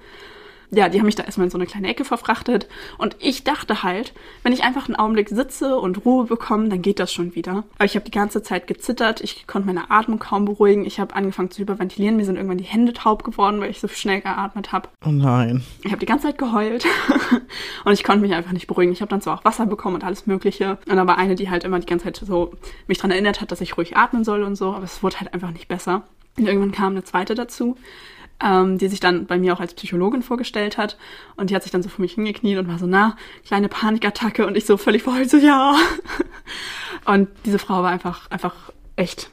A: ja, die haben mich da erstmal in so eine kleine Ecke verfrachtet. Und ich dachte halt, wenn ich einfach einen Augenblick sitze und Ruhe bekomme, dann geht das schon wieder. Aber ich habe die ganze Zeit gezittert, ich konnte meine Atmung kaum beruhigen, ich habe angefangen zu hyperventilieren, mir sind irgendwann die Hände taub geworden, weil ich so schnell geatmet habe.
B: Oh nein.
A: Ich habe die ganze Zeit geheult und ich konnte mich einfach nicht beruhigen. Ich habe dann zwar auch Wasser bekommen und alles Mögliche. Und war eine, die halt immer die ganze Zeit so mich dran erinnert hat, dass ich ruhig atmen soll und so, aber es wurde halt einfach nicht besser. Und irgendwann kam eine zweite dazu, ähm, die sich dann bei mir auch als Psychologin vorgestellt hat. Und die hat sich dann so vor mich hingekniet und war so, na, kleine Panikattacke. Und ich so völlig verheult, so, ja. Und diese Frau war einfach, einfach echt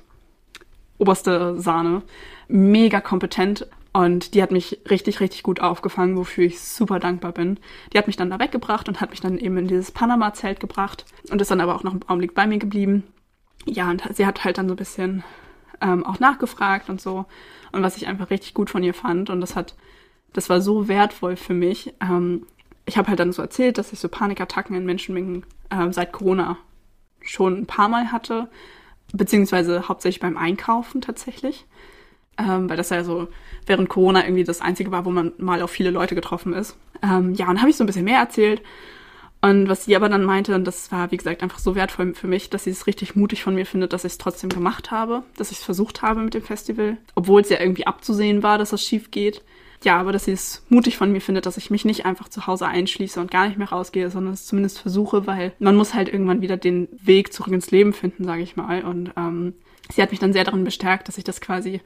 A: oberste Sahne. Mega kompetent. Und die hat mich richtig, richtig gut aufgefangen, wofür ich super dankbar bin. Die hat mich dann da weggebracht und hat mich dann eben in dieses Panama-Zelt gebracht und ist dann aber auch noch einen Augenblick bei mir geblieben. Ja, und sie hat halt dann so ein bisschen ähm, auch nachgefragt und so. Und was ich einfach richtig gut von ihr fand. Und das hat, das war so wertvoll für mich. Ähm, ich habe halt dann so erzählt, dass ich so Panikattacken in Menschenmengen äh, seit Corona schon ein paar Mal hatte. Beziehungsweise hauptsächlich beim Einkaufen tatsächlich. Ähm, weil das ja so während Corona irgendwie das Einzige war, wo man mal auf viele Leute getroffen ist. Ähm, ja, und habe ich so ein bisschen mehr erzählt. Und was sie aber dann meinte, und das war, wie gesagt, einfach so wertvoll für mich, dass sie es richtig mutig von mir findet, dass ich es trotzdem gemacht habe, dass ich es versucht habe mit dem Festival, obwohl es ja irgendwie abzusehen war, dass das schief geht. Ja, aber dass sie es mutig von mir findet, dass ich mich nicht einfach zu Hause einschließe und gar nicht mehr rausgehe, sondern es zumindest versuche, weil man muss halt irgendwann wieder den Weg zurück ins Leben finden, sage ich mal. Und ähm, sie hat mich dann sehr darin bestärkt, dass ich das quasi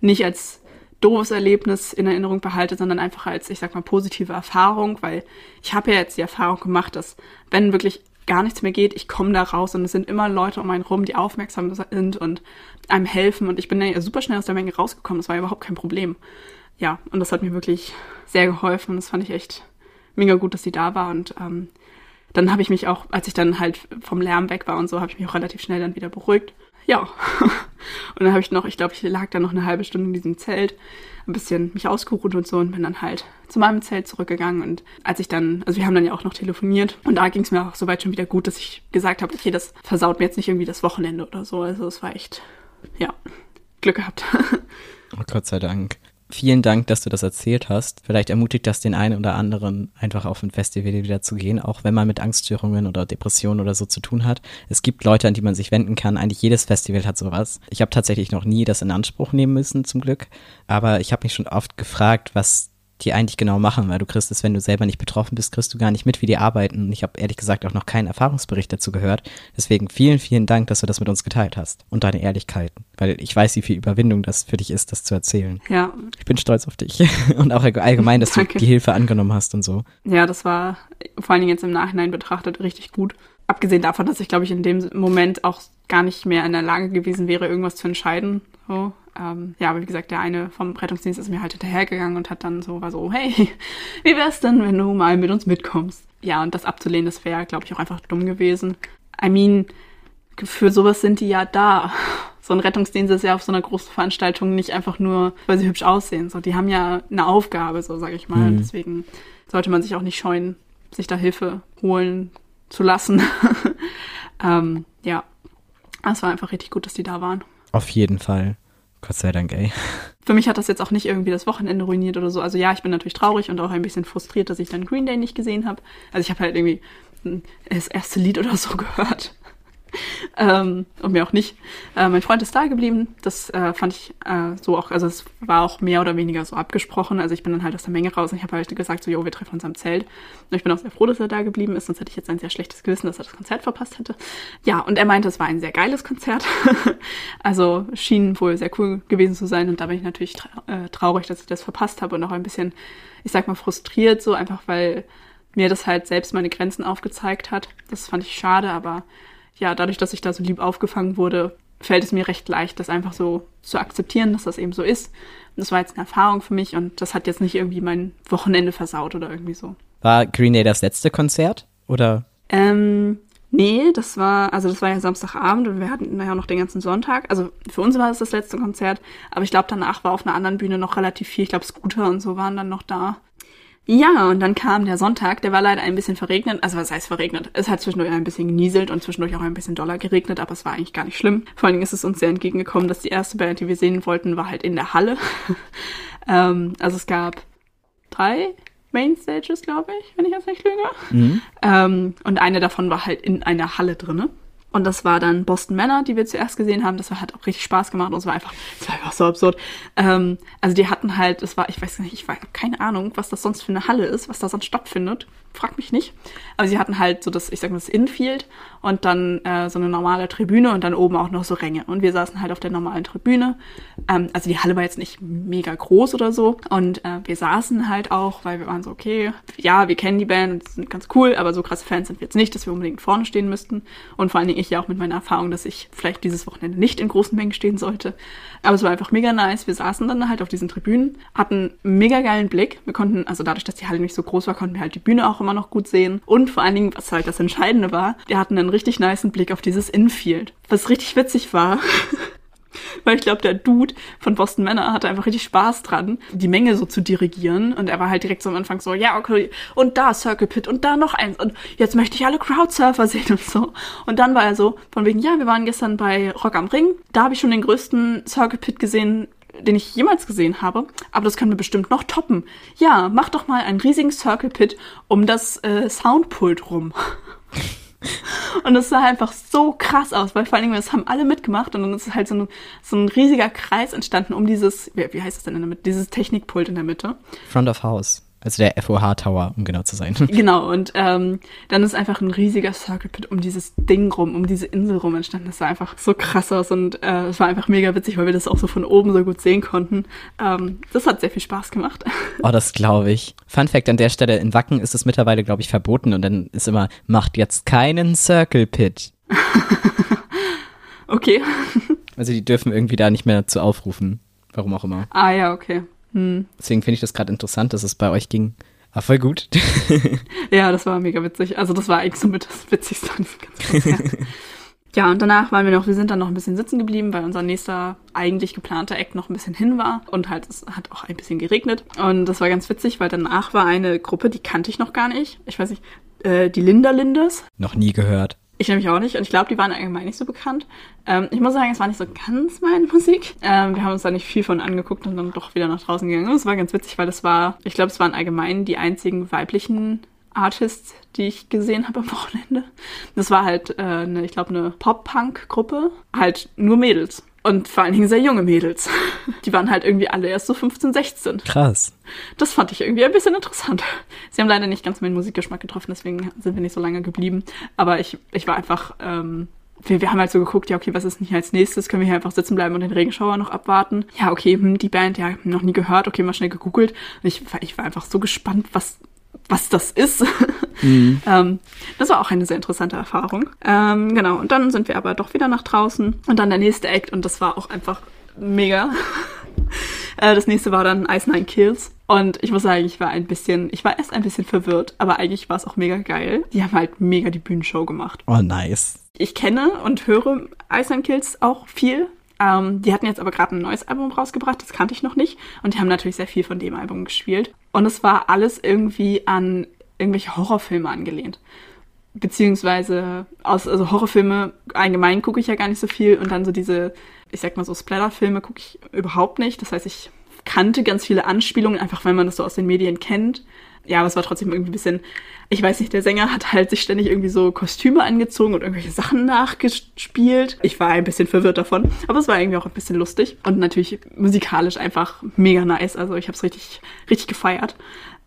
A: nicht als doofes Erlebnis in Erinnerung behalte, sondern einfach als, ich sag mal, positive Erfahrung, weil ich habe ja jetzt die Erfahrung gemacht, dass wenn wirklich gar nichts mehr geht, ich komme da raus und es sind immer Leute um einen rum, die aufmerksam sind und einem helfen. Und ich bin ja super schnell aus der Menge rausgekommen, das war überhaupt kein Problem. Ja, und das hat mir wirklich sehr geholfen. Und das fand ich echt mega gut, dass sie da war. Und ähm, dann habe ich mich auch, als ich dann halt vom Lärm weg war und so, habe ich mich auch relativ schnell dann wieder beruhigt ja. Und dann habe ich noch, ich glaube, ich lag da noch eine halbe Stunde in diesem Zelt, ein bisschen mich ausgeruht und so und bin dann halt zu meinem Zelt zurückgegangen. Und als ich dann, also wir haben dann ja auch noch telefoniert und da ging es mir auch soweit schon wieder gut, dass ich gesagt habe, okay, das versaut mir jetzt nicht irgendwie das Wochenende oder so. Also es war echt, ja, Glück gehabt.
B: Gott sei Dank. Vielen Dank, dass du das erzählt hast. Vielleicht ermutigt das den einen oder anderen, einfach auf ein Festival wieder zu gehen, auch wenn man mit Angststörungen oder Depressionen oder so zu tun hat. Es gibt Leute, an die man sich wenden kann. Eigentlich jedes Festival hat sowas. Ich habe tatsächlich noch nie das in Anspruch nehmen müssen, zum Glück. Aber ich habe mich schon oft gefragt, was die eigentlich genau machen, weil du kriegst es, wenn du selber nicht betroffen bist, kriegst du gar nicht mit, wie die arbeiten. Und ich habe ehrlich gesagt auch noch keinen Erfahrungsbericht dazu gehört. Deswegen vielen, vielen Dank, dass du das mit uns geteilt hast und deine Ehrlichkeit, weil ich weiß, wie viel Überwindung das für dich ist, das zu erzählen.
A: Ja.
B: Ich bin stolz auf dich und auch allgemein, dass du die Hilfe angenommen hast und so.
A: Ja, das war vor allen Dingen jetzt im Nachhinein betrachtet richtig gut. Abgesehen davon, dass ich, glaube ich, in dem Moment auch gar nicht mehr in der Lage gewesen wäre, irgendwas zu entscheiden. So, ähm, ja, aber wie gesagt, der eine vom Rettungsdienst ist mir halt hinterhergegangen und hat dann so, war so, hey, wie wär's denn, wenn du mal mit uns mitkommst? Ja, und das abzulehnen, das wäre, glaube ich, auch einfach dumm gewesen. I mean, für sowas sind die ja da. So ein Rettungsdienst ist ja auf so einer großen Veranstaltung nicht einfach nur, weil sie hübsch aussehen. So, die haben ja eine Aufgabe, so sage ich mal. Mhm. Deswegen sollte man sich auch nicht scheuen, sich da Hilfe holen zu lassen. ähm, ja, es war einfach richtig gut, dass die da waren.
B: Auf jeden Fall. Gott sei Dank, ey.
A: Für mich hat das jetzt auch nicht irgendwie das Wochenende ruiniert oder so. Also ja, ich bin natürlich traurig und auch ein bisschen frustriert, dass ich dann Green Day nicht gesehen habe. Also ich habe halt irgendwie das erste Lied oder so gehört ähm, und mir auch nicht. Äh, mein Freund ist da geblieben. Das äh, fand ich äh, so auch, also es war auch mehr oder weniger so abgesprochen. Also ich bin dann halt aus der Menge raus und ich habe halt gesagt, so, jo, wir treffen uns am Zelt. Und ich bin auch sehr froh, dass er da geblieben ist, sonst hätte ich jetzt ein sehr schlechtes Gewissen, dass er das Konzert verpasst hätte. Ja, und er meinte, es war ein sehr geiles Konzert. also schien wohl sehr cool gewesen zu sein und da bin ich natürlich tra äh, traurig, dass ich das verpasst habe und auch ein bisschen, ich sag mal, frustriert, so einfach, weil mir das halt selbst meine Grenzen aufgezeigt hat. Das fand ich schade, aber ja, dadurch, dass ich da so lieb aufgefangen wurde, fällt es mir recht leicht, das einfach so zu akzeptieren, dass das eben so ist. Und das war jetzt eine Erfahrung für mich und das hat jetzt nicht irgendwie mein Wochenende versaut oder irgendwie so.
B: War Green Day das letzte Konzert oder?
A: Ähm, nee, das war, also das war ja Samstagabend und wir hatten naja noch den ganzen Sonntag. Also für uns war es das letzte Konzert, aber ich glaube danach war auf einer anderen Bühne noch relativ viel. Ich glaube Scooter und so waren dann noch da. Ja, und dann kam der Sonntag, der war leider ein bisschen verregnet. Also was heißt verregnet? Es hat zwischendurch ein bisschen genieselt und zwischendurch auch ein bisschen doller geregnet, aber es war eigentlich gar nicht schlimm. Vor allen Dingen ist es uns sehr entgegengekommen, dass die erste Band, die wir sehen wollten, war halt in der Halle. ähm, also es gab drei Mainstages, glaube ich, wenn ich jetzt nicht lüge. Mhm. Ähm, und eine davon war halt in einer Halle drinne. Und das war dann Boston Manor, die wir zuerst gesehen haben. Das hat auch richtig Spaß gemacht und es war einfach, es war einfach so absurd. Ähm, also die hatten halt, es war, ich weiß nicht, ich weiß keine Ahnung, was das sonst für eine Halle ist, was da sonst stattfindet. Frag mich nicht. Aber sie hatten halt so das, ich sag mal, das Infield und dann äh, so eine normale Tribüne und dann oben auch noch so Ränge. Und wir saßen halt auf der normalen Tribüne. Ähm, also die Halle war jetzt nicht mega groß oder so. Und äh, wir saßen halt auch, weil wir waren so, okay, ja, wir kennen die Band und sind ganz cool, aber so krasse Fans sind wir jetzt nicht, dass wir unbedingt vorne stehen müssten. Und vor allen Dingen ich ja auch mit meiner Erfahrung, dass ich vielleicht dieses Wochenende nicht in großen Mengen stehen sollte. Aber es war einfach mega nice. Wir saßen dann halt auf diesen Tribünen, hatten mega geilen Blick. Wir konnten, also dadurch, dass die Halle nicht so groß war, konnten wir halt die Bühne auch immer noch gut sehen. Und vor allen Dingen, was halt das Entscheidende war, wir hatten einen richtig niceen Blick auf dieses Infield. Was richtig witzig war, weil ich glaube, der Dude von Boston Manor hatte einfach richtig Spaß dran, die Menge so zu dirigieren. Und er war halt direkt so am Anfang so, ja, okay, und da Circle Pit und da noch eins. Und jetzt möchte ich alle Crowdsurfer sehen und so. Und dann war er so, von wegen, ja, wir waren gestern bei Rock am Ring. Da habe ich schon den größten Circle Pit gesehen, den ich jemals gesehen habe. Aber das können wir bestimmt noch toppen. Ja, mach doch mal einen riesigen Circle Pit um das äh, Soundpult rum. Und es sah einfach so krass aus, weil vor allen Dingen, das haben alle mitgemacht und dann ist halt so ein, so ein riesiger Kreis entstanden um dieses, wie, wie heißt es denn in der Mitte, dieses Technikpult in der Mitte.
B: Front of House. Also der FOH Tower, um genau zu sein.
A: Genau, und ähm, dann ist einfach ein riesiger Circle Pit um dieses Ding rum, um diese Insel rum entstanden. Das sah einfach so krass aus und äh, es war einfach mega witzig, weil wir das auch so von oben so gut sehen konnten. Ähm, das hat sehr viel Spaß gemacht.
B: Oh, das glaube ich. Fun Fact an der Stelle, in Wacken ist es mittlerweile, glaube ich, verboten und dann ist immer, macht jetzt keinen Circle Pit.
A: okay.
B: Also die dürfen irgendwie da nicht mehr zu aufrufen. Warum auch immer.
A: Ah ja, okay. Hm.
B: Deswegen finde ich das gerade interessant, dass es bei euch ging. Ah, voll gut.
A: ja, das war mega witzig. Also das war eigentlich so mit das Witzigste an diesem ganzen Ja, und danach waren wir noch, wir sind dann noch ein bisschen sitzen geblieben, weil unser nächster eigentlich geplanter Act noch ein bisschen hin war. Und halt, es hat auch ein bisschen geregnet. Und das war ganz witzig, weil danach war eine Gruppe, die kannte ich noch gar nicht. Ich weiß nicht, äh, die Linda Lindes.
B: Noch nie gehört.
A: Ich nämlich auch nicht und ich glaube, die waren allgemein nicht so bekannt. Ähm, ich muss sagen, es war nicht so ganz meine Musik. Ähm, wir haben uns da nicht viel von angeguckt und dann doch wieder nach draußen gegangen. Und es war ganz witzig, weil es war, ich glaube, es waren allgemein die einzigen weiblichen Artists, die ich gesehen habe am Wochenende. Das war halt, äh, eine, ich glaube, eine Pop-Punk-Gruppe. Halt nur Mädels. Und vor allen Dingen sehr junge Mädels. Die waren halt irgendwie alle erst so 15, 16.
B: Krass.
A: Das fand ich irgendwie ein bisschen interessant. Sie haben leider nicht ganz meinen Musikgeschmack getroffen, deswegen sind wir nicht so lange geblieben. Aber ich, ich war einfach, ähm, wir, wir haben halt so geguckt, ja, okay, was ist denn hier als nächstes? Können wir hier einfach sitzen bleiben und den Regenschauer noch abwarten? Ja, okay, hm, die Band, ja, noch nie gehört, okay, mal schnell gegoogelt. Und ich, ich war einfach so gespannt, was, was das ist. Mhm. ähm, das war auch eine sehr interessante Erfahrung. Ähm, genau, und dann sind wir aber doch wieder nach draußen und dann der nächste Act und das war auch einfach mega. äh, das nächste war dann Ice Nine Kills. Und ich muss sagen, ich war ein bisschen, ich war erst ein bisschen verwirrt, aber eigentlich war es auch mega geil. Die haben halt mega die Bühnenshow gemacht.
B: Oh, nice.
A: Ich kenne und höre Ice Nine Kills auch viel. Ähm, die hatten jetzt aber gerade ein neues Album rausgebracht, das kannte ich noch nicht. Und die haben natürlich sehr viel von dem Album gespielt. Und es war alles irgendwie an irgendwelche Horrorfilme angelehnt. Beziehungsweise aus, also Horrorfilme allgemein gucke ich ja gar nicht so viel und dann so diese, ich sag mal so Splatterfilme gucke ich überhaupt nicht. Das heißt, ich kannte ganz viele Anspielungen, einfach weil man das so aus den Medien kennt. Ja, aber es war trotzdem irgendwie ein bisschen, ich weiß nicht, der Sänger hat halt sich ständig irgendwie so Kostüme angezogen und irgendwelche Sachen nachgespielt. Ich war ein bisschen verwirrt davon, aber es war irgendwie auch ein bisschen lustig und natürlich musikalisch einfach mega nice. Also ich habe es richtig, richtig gefeiert.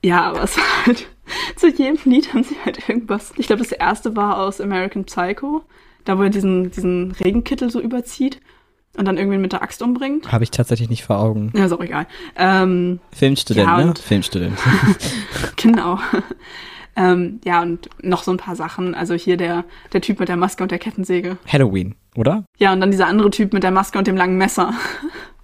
A: Ja, aber es war halt, zu jedem Lied haben sie halt irgendwas. Ich glaube, das erste war aus American Psycho, da wo er diesen, diesen Regenkittel so überzieht und dann irgendwie mit der Axt umbringt.
B: Habe ich tatsächlich nicht vor Augen.
A: Ja, ist auch egal. Ähm,
B: Filmstudent, ja, ne? Filmstudent.
A: genau. Ähm, ja, und noch so ein paar Sachen. Also hier der, der Typ mit der Maske und der Kettensäge.
B: Halloween, oder?
A: Ja, und dann dieser andere Typ mit der Maske und dem langen Messer.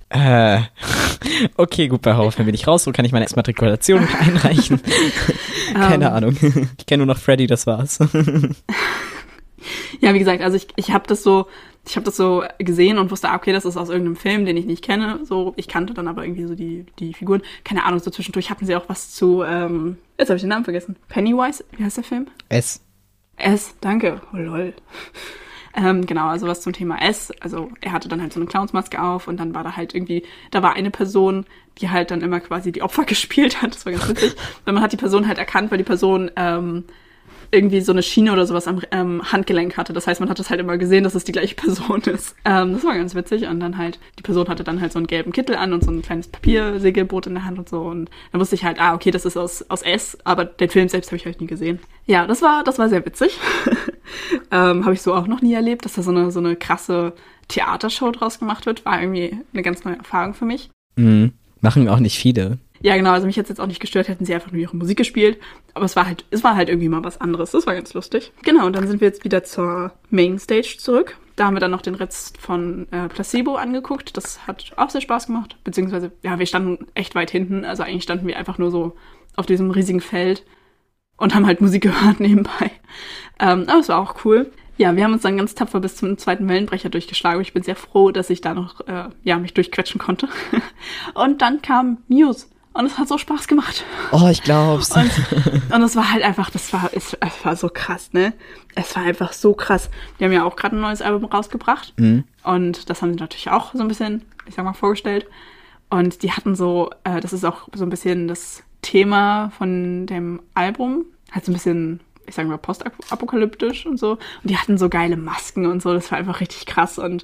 B: Äh, okay, gut, bei Horrorfilm bin ich raus. So kann ich meine Exmatrikulation einreichen. Keine um, ähm. Ahnung. Ich kenne nur noch Freddy, das war's.
A: Ja, wie gesagt, also ich, ich habe das so, ich habe das so gesehen und wusste, ah, okay, das ist aus irgendeinem Film, den ich nicht kenne. So, ich kannte dann aber irgendwie so die, die Figuren. Keine Ahnung, so zwischendurch hatten sie auch was zu, ähm, jetzt habe ich den Namen vergessen. Pennywise, wie heißt der Film?
B: S.
A: S, danke. Oh lol. Ähm, genau, also was zum Thema S. Also er hatte dann halt so eine Clownsmaske auf und dann war da halt irgendwie, da war eine Person, die halt dann immer quasi die Opfer gespielt hat. Das war ganz witzig. Weil man hat die Person halt erkannt, weil die Person ähm, irgendwie so eine Schiene oder sowas am ähm, Handgelenk hatte. Das heißt, man hat das halt immer gesehen, dass es die gleiche Person ist. Ähm, das war ganz witzig. Und dann halt, die Person hatte dann halt so einen gelben Kittel an und so ein kleines Papiersegelboot in der Hand und so. Und dann wusste ich halt, ah, okay, das ist aus, aus S, aber den Film selbst habe ich halt nie gesehen. Ja, das war, das war sehr witzig. ähm, habe ich so auch noch nie erlebt, dass da so eine, so eine krasse Theatershow draus gemacht wird. War irgendwie eine ganz neue Erfahrung für mich.
B: Mhm. Machen auch nicht viele.
A: Ja, genau, also mich jetzt jetzt auch nicht gestört, hätten sie einfach nur ihre Musik gespielt. Aber es war halt, es war halt irgendwie mal was anderes. Das war ganz lustig. Genau, und dann sind wir jetzt wieder zur Mainstage zurück. Da haben wir dann noch den Rest von äh, Placebo angeguckt. Das hat auch sehr Spaß gemacht. Beziehungsweise, ja, wir standen echt weit hinten. Also eigentlich standen wir einfach nur so auf diesem riesigen Feld und haben halt Musik gehört nebenbei. Ähm, aber es war auch cool. Ja, wir haben uns dann ganz tapfer bis zum zweiten Wellenbrecher durchgeschlagen. Ich bin sehr froh, dass ich da noch äh, ja, mich durchquetschen konnte. und dann kam Muse. Und es hat so Spaß gemacht.
B: Oh, ich glaub's.
A: Und, und es war halt einfach, das war, es, es war so krass, ne? Es war einfach so krass. Die haben ja auch gerade ein neues Album rausgebracht.
B: Mhm.
A: Und das haben sie natürlich auch so ein bisschen, ich sag mal, vorgestellt. Und die hatten so, äh, das ist auch so ein bisschen das Thema von dem Album. Halt so ein bisschen, ich sag mal, postapokalyptisch und so. Und die hatten so geile Masken und so. Das war einfach richtig krass. Und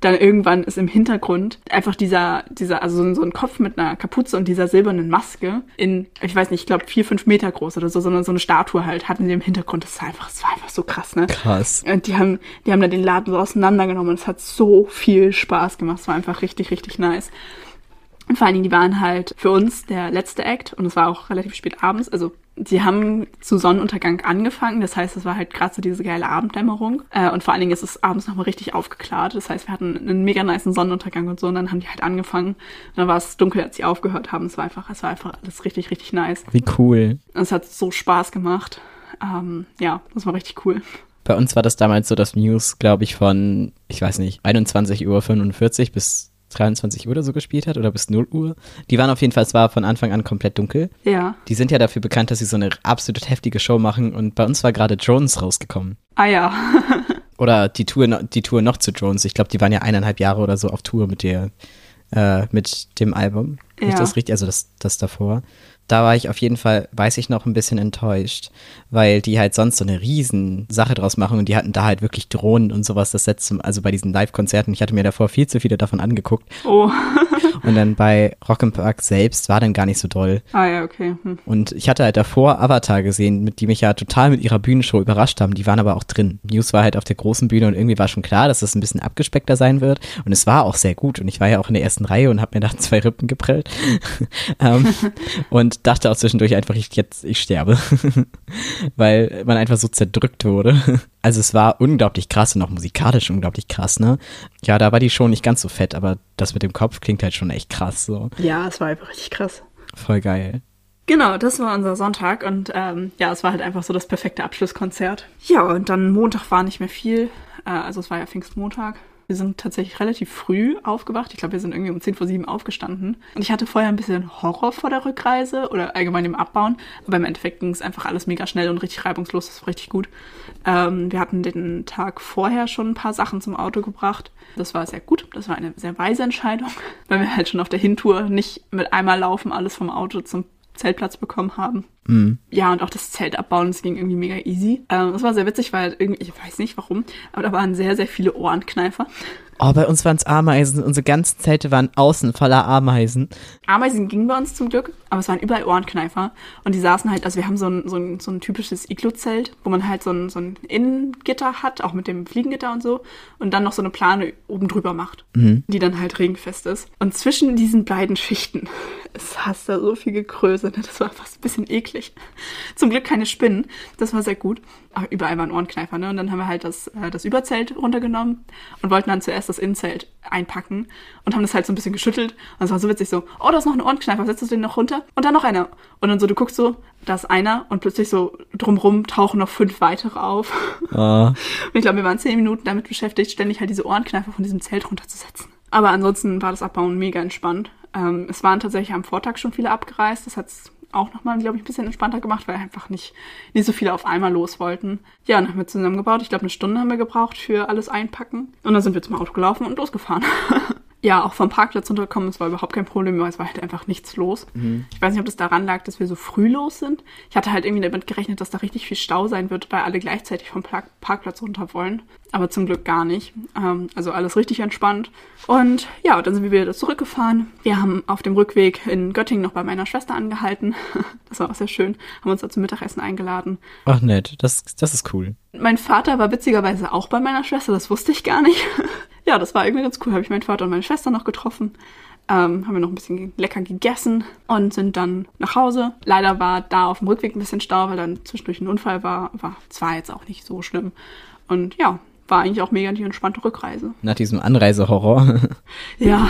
A: dann irgendwann ist im Hintergrund einfach dieser, dieser, also so ein Kopf mit einer Kapuze und dieser silbernen Maske in, ich weiß nicht, ich glaube vier, fünf Meter groß oder so, sondern so eine Statue halt, hatten sie im Hintergrund. Das war einfach, das war einfach so krass, ne?
B: Krass.
A: Und die haben, die haben dann den Laden so auseinandergenommen und es hat so viel Spaß gemacht. Es war einfach richtig, richtig nice. Und vor allen Dingen, die waren halt für uns der letzte Act und es war auch relativ spät abends. Also die haben zu Sonnenuntergang angefangen. Das heißt, es war halt gerade so diese geile Abenddämmerung. Äh, und vor allen Dingen ist es abends nochmal richtig aufgeklärt. Das heißt, wir hatten einen mega nice Sonnenuntergang und so. Und dann haben die halt angefangen. Und dann war es dunkel, als sie aufgehört haben. Es war einfach, es war einfach alles richtig, richtig nice.
B: Wie cool.
A: Und es hat so Spaß gemacht. Ähm, ja, das war richtig cool.
B: Bei uns war das damals so, dass News, glaube ich, von, ich weiß nicht, 21.45 Uhr bis 23 Uhr oder so gespielt hat oder bis 0 Uhr. Die waren auf jeden Fall, es war von Anfang an komplett dunkel.
A: Ja.
B: Die sind ja dafür bekannt, dass sie so eine absolut heftige Show machen und bei uns war gerade Drones rausgekommen.
A: Ah ja.
B: oder die Tour, die Tour noch zu Drones. Ich glaube, die waren ja eineinhalb Jahre oder so auf Tour mit der, äh, mit dem Album. Ja. Nicht das richtig, also das, das davor da war ich auf jeden Fall, weiß ich noch, ein bisschen enttäuscht, weil die halt sonst so eine riesen Sache draus machen und die hatten da halt wirklich Drohnen und sowas das letzte, also bei diesen Live-Konzerten. Ich hatte mir davor viel zu viele davon angeguckt.
A: Oh.
B: und dann bei Rock'n'Park selbst war dann gar nicht so doll.
A: Ah ja, okay. Hm.
B: Und ich hatte halt davor Avatar gesehen, mit die mich ja total mit ihrer Bühnenshow überrascht haben. Die waren aber auch drin. News war halt auf der großen Bühne und irgendwie war schon klar, dass das ein bisschen abgespeckter sein wird. Und es war auch sehr gut. Und ich war ja auch in der ersten Reihe und habe mir da zwei Rippen geprellt. um, ähm, und dachte auch zwischendurch einfach, ich jetzt, ich sterbe. Weil man einfach so zerdrückt wurde. Also es war unglaublich krass und auch musikalisch unglaublich krass, ne? Ja, da war die schon nicht ganz so fett, aber das mit dem Kopf klingt halt schon echt krass so.
A: Ja, es war einfach richtig krass.
B: Voll geil.
A: Genau, das war unser Sonntag und ähm, ja, es war halt einfach so das perfekte Abschlusskonzert. Ja, und dann Montag war nicht mehr viel. Äh, also es war ja Pfingstmontag. Wir sind tatsächlich relativ früh aufgewacht. Ich glaube, wir sind irgendwie um 10 vor 7 aufgestanden. Und ich hatte vorher ein bisschen Horror vor der Rückreise oder allgemein im Abbauen. Aber im Endeffekt ging es einfach alles mega schnell und richtig reibungslos. Das war richtig gut. Ähm, wir hatten den Tag vorher schon ein paar Sachen zum Auto gebracht. Das war sehr gut. Das war eine sehr weise Entscheidung, weil wir halt schon auf der Hintour nicht mit einmal laufen, alles vom Auto zum Zeltplatz bekommen haben.
B: Mhm.
A: Ja, und auch das Zelt abbauen, das ging irgendwie mega easy. Ähm, das war sehr witzig, weil irgendwie, ich weiß nicht warum, aber da waren sehr, sehr viele Ohrenkneifer.
B: Oh, bei uns waren es Ameisen. Unsere ganzen Zelte waren außen voller Ameisen.
A: Ameisen gingen bei uns zum Glück, aber es waren überall Ohrenkneifer. Und die saßen halt, also wir haben so ein, so ein, so ein typisches Iglo-Zelt, wo man halt so ein, so ein Innengitter hat, auch mit dem Fliegengitter und so. Und dann noch so eine Plane oben drüber macht,
B: mhm.
A: die dann halt regenfest ist. Und zwischen diesen beiden Schichten, es hast da so viel Gekröse, ne? das war fast ein bisschen eklig. Zum Glück keine Spinnen, das war sehr gut. Aber überall waren Ohrenkneifer, ne? Und dann haben wir halt das, äh, das Überzelt runtergenommen und wollten dann zuerst das Innenzelt einpacken und haben das halt so ein bisschen geschüttelt. Und es war so witzig so, oh, da ist noch ein Ohrenkneifer, setzt du den noch runter? Und dann noch einer. Und dann so, du guckst so, da ist einer und plötzlich so drumrum tauchen noch fünf weitere auf.
B: Ah.
A: Und ich glaube, wir waren zehn Minuten damit beschäftigt, ständig halt diese Ohrenkneifer von diesem Zelt runterzusetzen. Aber ansonsten war das Abbauen mega entspannt. Ähm, es waren tatsächlich am Vortag schon viele abgereist. Das hat's auch nochmal, glaube ich, ein bisschen entspannter gemacht, weil einfach nicht, nicht so viele auf einmal los wollten. Ja, dann haben wir zusammengebaut. Ich glaube, eine Stunde haben wir gebraucht für alles einpacken. Und dann sind wir zum Auto gelaufen und losgefahren. Ja, auch vom Parkplatz runterkommen, es war überhaupt kein Problem, weil es war halt einfach nichts los. Ich weiß nicht, ob das daran lag, dass wir so früh los sind. Ich hatte halt irgendwie damit gerechnet, dass da richtig viel Stau sein wird, weil alle gleichzeitig vom Pla- Parkplatz runter wollen. Aber zum Glück gar nicht. Ähm, also alles richtig entspannt. Und ja, dann sind wir wieder zurückgefahren. Wir haben auf dem Rückweg in Göttingen noch bei meiner Schwester angehalten. Das war auch sehr schön. Haben uns da zum Mittagessen eingeladen.
B: Ach nett, das, das ist cool.
A: Mein Vater war witzigerweise auch bei meiner Schwester, das wusste ich gar nicht. ja, das war irgendwie ganz cool. Habe ich meinen Vater und meine Schwester noch getroffen. Ähm, haben wir noch ein bisschen lecker gegessen und sind dann nach Hause. Leider war da auf dem Rückweg ein bisschen Stau, weil dann zwischendurch ein Unfall war. war es war jetzt auch nicht so schlimm. Und ja, war eigentlich auch mega die entspannte Rückreise.
B: Nach diesem Anreisehorror.
A: Ja,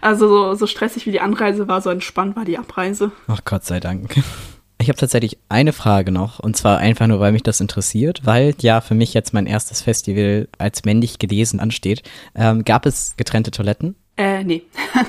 A: also so, so stressig wie die Anreise war, so entspannt war die Abreise.
B: Ach Gott sei Dank. Ich habe tatsächlich eine Frage noch, und zwar einfach nur, weil mich das interessiert, weil ja für mich jetzt mein erstes Festival als männlich gelesen ansteht. Ähm, gab es getrennte Toiletten?
A: Äh, nee.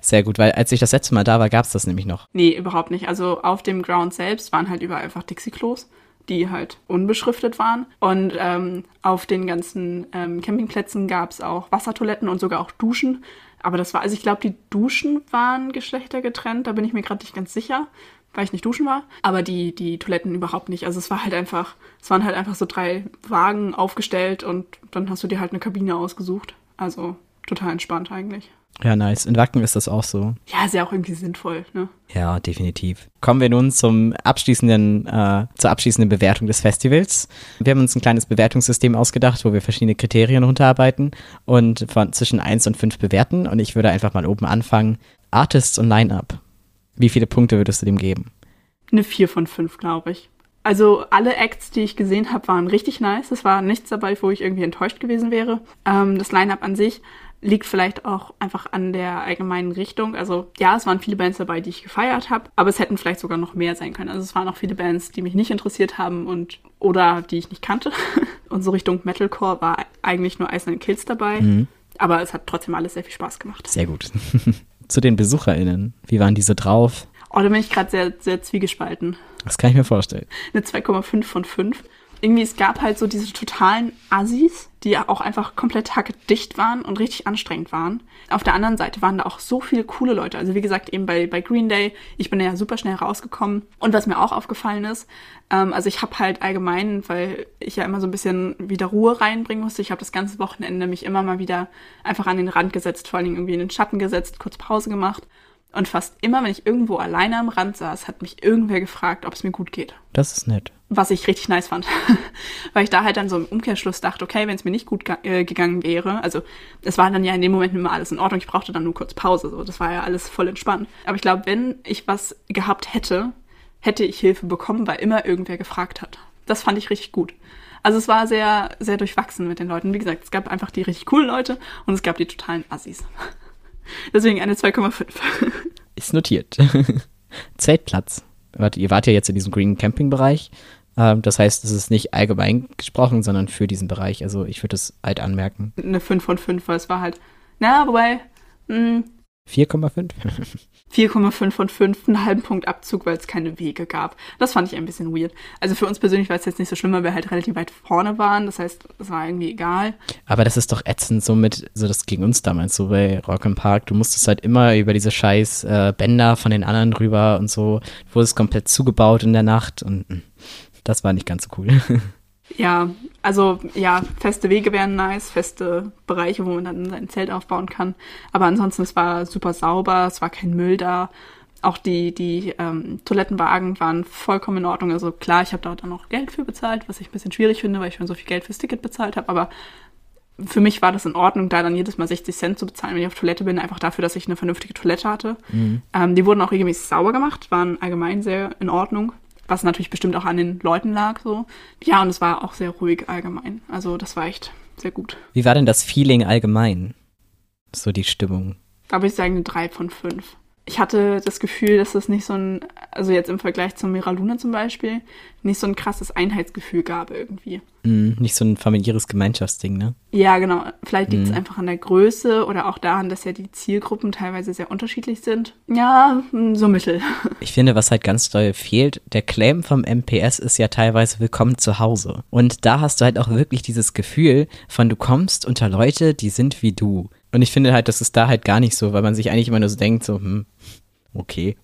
B: Sehr gut, weil als ich das letzte Mal da war, gab es das nämlich noch.
A: Nee, überhaupt nicht. Also auf dem Ground selbst waren halt überall einfach Dixie-Klos, die halt unbeschriftet waren. Und ähm, auf den ganzen ähm, Campingplätzen gab es auch Wassertoiletten und sogar auch Duschen. Aber das war, also ich glaube, die Duschen waren geschlechtergetrennt, da bin ich mir gerade nicht ganz sicher, weil ich nicht duschen war. Aber die, die Toiletten überhaupt nicht. Also es war halt einfach, es waren halt einfach so drei Wagen aufgestellt und dann hast du dir halt eine Kabine ausgesucht. Also total entspannt eigentlich.
B: Ja, nice. In Wacken ist das auch so.
A: Ja, ist ja auch irgendwie sinnvoll, ne?
B: Ja, definitiv. Kommen wir nun zum abschließenden, äh, zur abschließenden Bewertung des Festivals. Wir haben uns ein kleines Bewertungssystem ausgedacht, wo wir verschiedene Kriterien runterarbeiten und von zwischen 1 und 5 bewerten. Und ich würde einfach mal oben anfangen. Artists und Line-Up. Wie viele Punkte würdest du dem geben?
A: Eine 4 von 5, glaube ich. Also alle Acts, die ich gesehen habe, waren richtig nice. Es war nichts dabei, wo ich irgendwie enttäuscht gewesen wäre. Ähm, das Line-Up an sich liegt vielleicht auch einfach an der allgemeinen Richtung. Also ja, es waren viele Bands dabei, die ich gefeiert habe, aber es hätten vielleicht sogar noch mehr sein können. Also es waren auch viele Bands, die mich nicht interessiert haben und oder die ich nicht kannte. Und so Richtung Metalcore war eigentlich nur Ice and Kills dabei. Aber es hat trotzdem alles sehr viel Spaß gemacht.
B: Sehr gut. Zu den BesucherInnen. Wie waren diese drauf?
A: Oh, da bin ich gerade sehr, sehr zwiegespalten.
B: Das kann ich mir vorstellen.
A: eine 2,5 von 5. Irgendwie, es gab halt so diese totalen Assis, die auch einfach komplett hackedicht waren und richtig anstrengend waren. Auf der anderen Seite waren da auch so viele coole Leute. Also wie gesagt, eben bei, bei Green Day, ich bin ja super schnell rausgekommen. Und was mir auch aufgefallen ist, ähm, also ich habe halt allgemein, weil ich ja immer so ein bisschen wieder Ruhe reinbringen musste, ich habe das ganze Wochenende mich immer mal wieder einfach an den Rand gesetzt, vor allen Dingen irgendwie in den Schatten gesetzt, kurz Pause gemacht. Und fast immer, wenn ich irgendwo alleine am Rand saß, hat mich irgendwer gefragt, ob es mir gut geht
B: Das ist nett.
A: Was ich richtig nice fand. Weil ich da halt dann so im Umkehrschluss dachte, okay, wenn es mir nicht gut äh, gegangen wäre, also es war dann ja in dem Moment immer alles in Ordnung, ich brauchte dann nur kurz Pause, so das war ja alles voll entspannt. Aber ich glaube, wenn ich was gehabt hätte, hätte ich Hilfe bekommen, weil immer irgendwer gefragt hat. Das fand ich richtig gut. Also es war sehr, sehr durchwachsen mit den Leuten. Wie gesagt, es gab einfach die richtig coolen Leute und es gab die totalen Assis. Deswegen eine 2,5.
B: Ist notiert. Zeltplatz. Ihr wart ja jetzt in diesem Green Camping Bereich. Ähm, das heißt, es ist nicht allgemein gesprochen, sondern für diesen Bereich. Also ich würde es halt anmerken.
A: eine 5 von 5, weil es war halt, na, wobei, mh,
B: 4,5?
A: 4,5 von 5, einen halben Punkt Abzug, weil es keine Wege gab. Das fand ich ein bisschen weird. Also für uns persönlich war es jetzt nicht so schlimm, weil wir halt relativ weit vorne waren. Das heißt, es war irgendwie egal.
B: Aber das ist doch ätzend, so mit, so das ging uns damals so bei Rock im Park. Du musstest halt immer über diese scheiß äh, Bänder von den anderen rüber und so. Wurde es komplett zugebaut in der Nacht und mm, das war nicht ganz so cool.
A: Ja, also ja, feste Wege wären nice, feste Bereiche, wo man dann sein Zelt aufbauen kann. Aber ansonsten, es war super sauber, es war kein Müll da. Auch die, die ähm, Toilettenwagen waren vollkommen in Ordnung. Also klar, ich habe da dann auch Geld für bezahlt, was ich ein bisschen schwierig finde, weil ich schon so viel Geld fürs Ticket bezahlt habe. Aber für mich war das in Ordnung, da dann jedes Mal 60 Cent zu bezahlen, wenn ich auf Toilette bin, einfach dafür, dass ich eine vernünftige Toilette hatte. Ähm, die wurden auch regelmäßig sauber gemacht, waren allgemein sehr in Ordnung, was natürlich bestimmt auch an den Leuten lag. So. Ja, und es war auch sehr ruhig allgemein. Also das war echt sehr gut.
B: Wie war denn das Feeling allgemein? So die Stimmung.
A: Da würde ich sagen eine 3 von 5. Ich hatte das Gefühl, dass es nicht so ein, also jetzt im Vergleich zum Mira Luna zum Beispiel, nicht so ein krasses Einheitsgefühl gab irgendwie.
B: Mm, nicht so ein familiäres Gemeinschaftsding, ne?
A: Ja, genau. Vielleicht liegt es einfach an der Größe oder auch daran, dass ja die Zielgruppen teilweise sehr unterschiedlich sind. Ja, hm, so mittel.
B: Ich finde, was halt ganz doll fehlt, der Claim vom MPS ist ja teilweise willkommen zu Hause. Und da hast du halt auch wirklich dieses Gefühl von, du kommst unter Leute, die sind wie du. Und ich finde halt, das ist da halt gar nicht so, weil man sich eigentlich immer nur so denkt, so, hm, okay.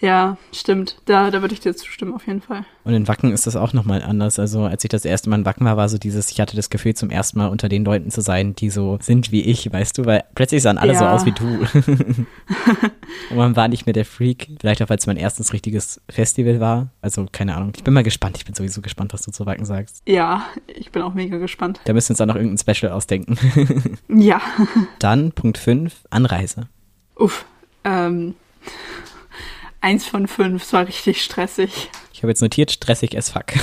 A: Ja, stimmt. Da, da würde ich dir zustimmen, auf jeden Fall.
B: Und in Wacken ist das auch nochmal anders. Also, als ich das erste Mal in Wacken war, war so dieses, ich hatte das Gefühl, zum ersten Mal unter den Leuten zu sein, die so sind wie ich, weißt du, weil plötzlich sahen alle
A: Ja.
B: so aus wie du. Und man war nicht mehr der Freak. Vielleicht auch, weil es mein erstes richtiges Festival war. Also, keine Ahnung. Ich bin mal gespannt. Ich bin sowieso gespannt, was du zu Wacken sagst.
A: Ja, ich bin auch mega gespannt.
B: Da müssen wir uns dann noch irgendein Special ausdenken.
A: Ja.
B: Dann Punkt 5, Anreise.
A: Uff. Ähm, eins von fünf, es war richtig stressig.
B: Ich habe jetzt notiert, stressig as fuck.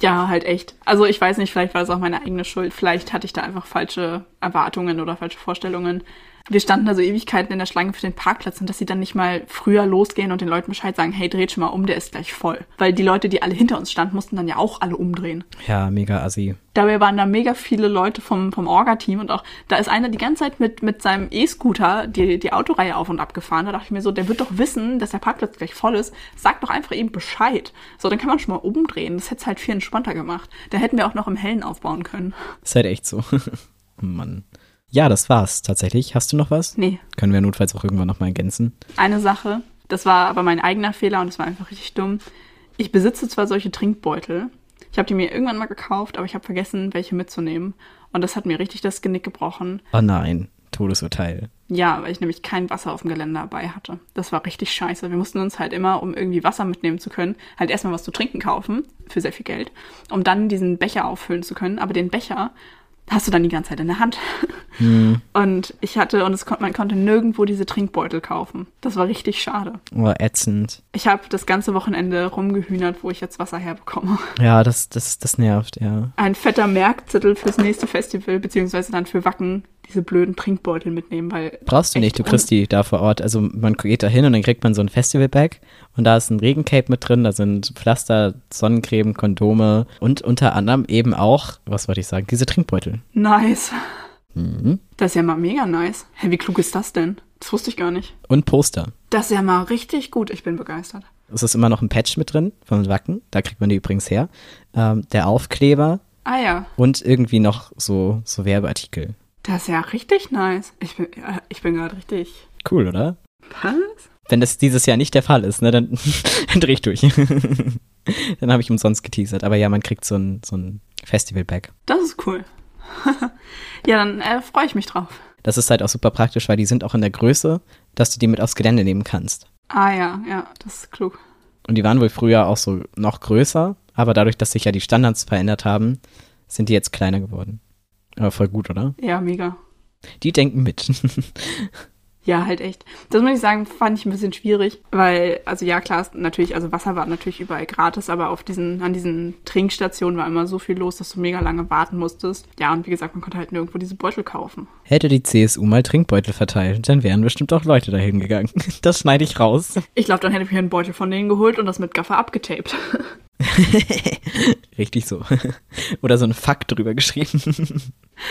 A: Ja, halt echt. Also ich weiß nicht, vielleicht war es auch meine eigene Schuld. Vielleicht hatte ich da einfach falsche Erwartungen oder falsche Vorstellungen. Wir standen da so Ewigkeiten in der Schlange für den Parkplatz und dass sie dann nicht mal früher losgehen und den Leuten Bescheid sagen, hey, dreht schon mal um, der ist gleich voll. Weil die Leute, die alle hinter uns standen, mussten dann ja auch alle umdrehen.
B: ja, mega assi.
A: Dabei waren da mega viele Leute vom, vom Orga-Team und auch, da ist einer die ganze Zeit mit, mit seinem E-Scooter die, die Autoreihe auf und ab gefahren. Da dachte ich mir so, der wird doch wissen, dass der Parkplatz gleich voll ist. Sag doch einfach eben Bescheid. So, dann kann man schon mal umdrehen. Das hätte es halt viel entspannter gemacht. Da hätten wir auch noch im Hellen aufbauen können.
B: Ist halt echt so. Mann. Ja, das war's tatsächlich. Hast du noch was?
A: Nee,
B: Können wir notfalls auch irgendwann nochmal ergänzen.
A: eine Sache, das war aber mein eigener Fehler und das war einfach richtig dumm. Ich besitze zwar solche Trinkbeutel. Ich habe die mir irgendwann mal gekauft, aber ich habe vergessen, welche mitzunehmen. Und das hat mir richtig das Genick gebrochen.
B: Oh nein, Todesurteil.
A: Ja, weil ich nämlich kein Wasser auf dem Gelände dabei hatte. Das war richtig scheiße. Wir mussten uns halt immer, um irgendwie Wasser mitnehmen zu können, halt erstmal was zu trinken kaufen, für sehr viel Geld, um dann diesen Becher auffüllen zu können. Aber den Becher hast du dann die ganze Zeit in der Hand. Und ich hatte, und es kon man konnte nirgendwo diese Trinkbeutel kaufen. Das war richtig schade.
B: Oh, ätzend.
A: Ich habe das ganze Wochenende rumgehühnert, wo ich jetzt Wasser herbekomme.
B: Ja, das, das, das nervt, ja.
A: Ein fetter Merkzettel fürs nächste Festival, beziehungsweise dann für Wacken diese blöden Trinkbeutel mitnehmen, weil.
B: Brauchst du nicht, du kriegst die da vor Ort. Also man geht da hin und dann kriegt man so ein Festival-Bag und da ist ein Regencape mit drin, da sind Pflaster, Sonnencreme, Kondome und unter anderem eben auch, was wollte ich sagen, diese Trinkbeutel.
A: Nice.
B: Mhm.
A: Das ist ja mal mega nice. Hä, wie klug ist das denn? Das wusste ich gar nicht.
B: Und Poster.
A: Das ist ja mal richtig gut. Ich bin begeistert.
B: Es ist immer noch ein Patch mit drin von Wacken, da kriegt man die übrigens her. Ähm, der Aufkleber
A: Ah ja,
B: und irgendwie noch so, so Werbeartikel.
A: Das ist ja richtig nice. Ich bin, ja, ich bin gerade richtig.
B: Cool, oder?
A: Was?
B: Wenn das dieses Jahr nicht der Fall ist, ne, dann, dann dreh ich durch. dann habe ich umsonst geteasert. Aber ja, man kriegt so ein, so ein Festival-Bag.
A: Das ist cool. ja, dann äh, freue ich mich drauf.
B: Das ist halt auch super praktisch, weil die sind auch in der Größe, dass du die mit aufs Gelände nehmen kannst.
A: Ah ja, ja, das ist klug.
B: Und die waren wohl früher auch so noch größer, aber dadurch, dass sich ja die Standards verändert haben, sind die jetzt kleiner geworden. Aber voll gut, oder?
A: Ja, mega.
B: Die denken mit.
A: Ja, halt echt. Das muss ich sagen, fand ich ein bisschen schwierig, weil, also ja, klar, ist natürlich, also Wasser war natürlich überall gratis, aber auf diesen, an diesen Trinkstationen war immer so viel los, dass du mega lange warten musstest. Ja, und wie gesagt, man konnte halt nirgendwo diese Beutel kaufen.
B: Hätte die CSU mal Trinkbeutel verteilt, dann wären bestimmt auch Leute dahin gegangen. Das schneide ich raus.
A: Ich glaube, dann hätte ich mir einen Beutel von denen geholt und das mit Gaffer abgetaped.
B: Richtig so. Oder so ein Fakt drüber geschrieben.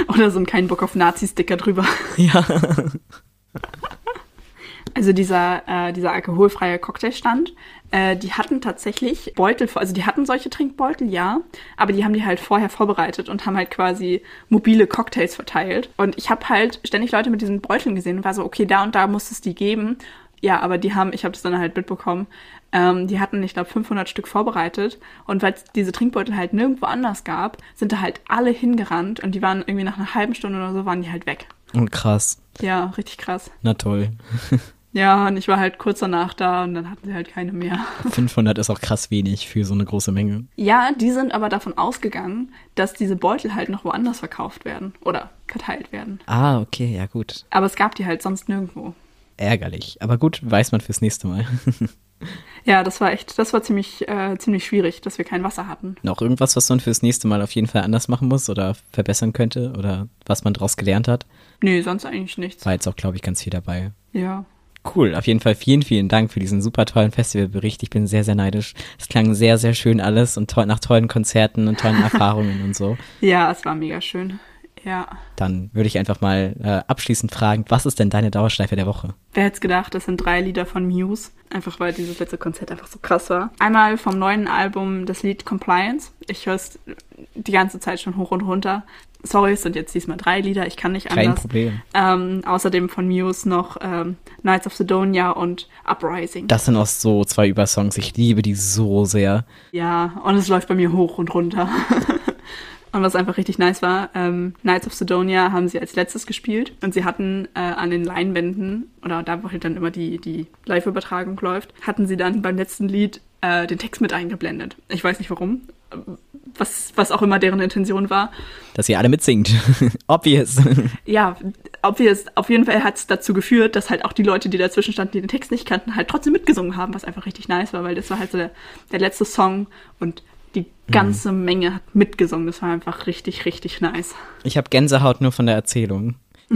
A: Oder so ein kein Bock auf Nazi-Sticker drüber.
B: ja.
A: Also dieser, äh, dieser alkoholfreie Cocktailstand, äh, die hatten tatsächlich Beutel, also die hatten solche Trinkbeutel, ja, aber die haben die halt vorher vorbereitet und haben halt quasi mobile Cocktails verteilt. Und ich habe halt ständig Leute mit diesen Beuteln gesehen und war so, okay, da und da muss es die geben. Ja, aber die haben, ich habe das dann halt mitbekommen, ähm, die hatten, ich glaube, 500 Stück vorbereitet. Und weil es diese Trinkbeutel halt nirgendwo anders gab, sind da halt alle hingerannt und die waren irgendwie nach einer halben Stunde oder so, waren die halt weg.
B: Oh, krass.
A: Ja, richtig krass.
B: Na toll.
A: Ja, und ich war halt kurz danach da und dann hatten sie halt keine mehr.
B: 500 ist auch krass wenig für so eine große Menge.
A: Ja, die sind aber davon ausgegangen, dass diese Beutel halt noch woanders verkauft werden oder verteilt werden.
B: Ah, okay, ja gut.
A: Aber es gab die halt sonst nirgendwo.
B: Ärgerlich. Aber gut, weiß man fürs nächste Mal.
A: Ja, das war echt, das war ziemlich, äh, ziemlich schwierig, dass wir kein Wasser hatten.
B: Noch irgendwas, was man fürs nächste Mal auf jeden Fall anders machen muss oder verbessern könnte oder was man daraus gelernt hat?
A: Nee, sonst eigentlich nichts.
B: War jetzt auch, glaube ich, ganz viel dabei.
A: Ja.
B: Cool, auf jeden Fall vielen, vielen Dank für diesen super tollen Festivalbericht. Ich bin sehr, sehr neidisch. Es klang sehr, sehr schön alles und toll, nach tollen Konzerten und tollen Erfahrungen und so.
A: Ja, es war mega schön. Ja.
B: Dann würde ich einfach mal äh, abschließend fragen, was ist denn deine Dauerschleife der Woche?
A: Wer hätte gedacht, das sind drei Lieder von Muse. Einfach weil dieses letzte Konzert einfach so krass war. Einmal vom neuen Album das Lied Compliance. Ich höre es die ganze Zeit schon hoch und runter. Sorry, es sind jetzt diesmal drei Lieder, ich kann nicht
B: Kein
A: anders.
B: Problem.
A: Ähm, außerdem von Muse noch ähm, Knights of Sidonia und Uprising.
B: Das sind auch so zwei Übersongs. Ich liebe die so sehr.
A: Ja, und es läuft bei mir hoch und runter. und was einfach richtig nice war, ähm, Knights of Sidonia haben sie als letztes gespielt und sie hatten äh, an den Leinwänden, oder da wo halt dann immer die, die Live-Übertragung läuft, hatten sie dann beim letzten Lied äh, den Text mit eingeblendet. Ich weiß nicht warum, was, was auch immer deren Intention war.
B: Dass ihr alle mitsingt. Obvious.
A: Ja, obvious, auf jeden Fall hat es dazu geführt, dass halt auch die Leute, die dazwischen standen, die den Text nicht kannten, halt trotzdem mitgesungen haben, was einfach richtig nice war, weil das war halt so der, der letzte Song und ganze Menge hat mitgesungen. Das war einfach richtig, richtig nice.
B: Ich habe Gänsehaut nur von der Erzählung.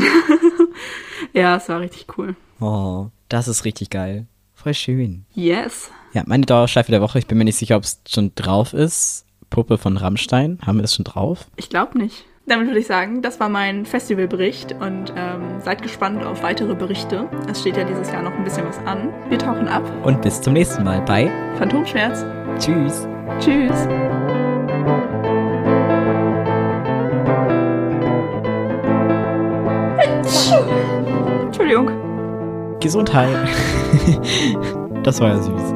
A: Ja, es war richtig cool.
B: Oh, das ist richtig geil. Voll schön.
A: Yes.
B: Ja, meine Dauerschleife der Woche, ich bin mir nicht sicher, ob es schon drauf ist. Puppe von Rammstein. Haben wir das schon drauf?
A: Ich glaube nicht. Damit würde ich sagen, das war mein Festivalbericht und ähm, seid gespannt auf weitere Berichte. Es steht ja dieses Jahr noch ein bisschen was an. Wir tauchen ab.
B: Und bis zum nächsten Mal bei
A: Phantomschmerz.
B: Tschüss.
A: Tschüss. Entschuldigung.
B: Gesundheit. das war ja süß.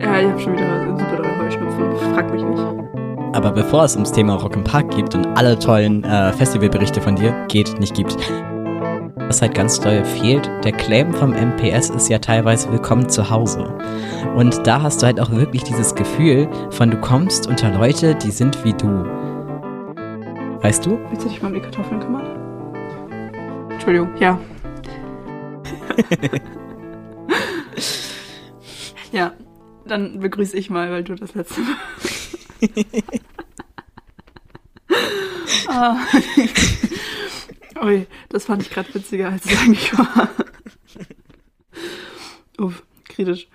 A: Ja, ich habe schon wieder super doll Heuschnupfen. Frag mich nicht.
B: Aber bevor es ums Thema Rock im Park geht und alle tollen äh, Festivalberichte von dir geht, nicht gibt, was halt ganz doll fehlt, der Claim vom MPS ist ja teilweise willkommen zu Hause. Und da hast du halt auch wirklich dieses Gefühl von du kommst unter Leute, die sind wie du. Weißt du?
A: Willst du dich mal um die Kartoffeln kümmern? Entschuldigung, ja. ja, dann begrüße ich mal, weil du das letzte Mal. ah. Ui, das fand ich gerade witziger, als es eigentlich war. Uff, kritisch.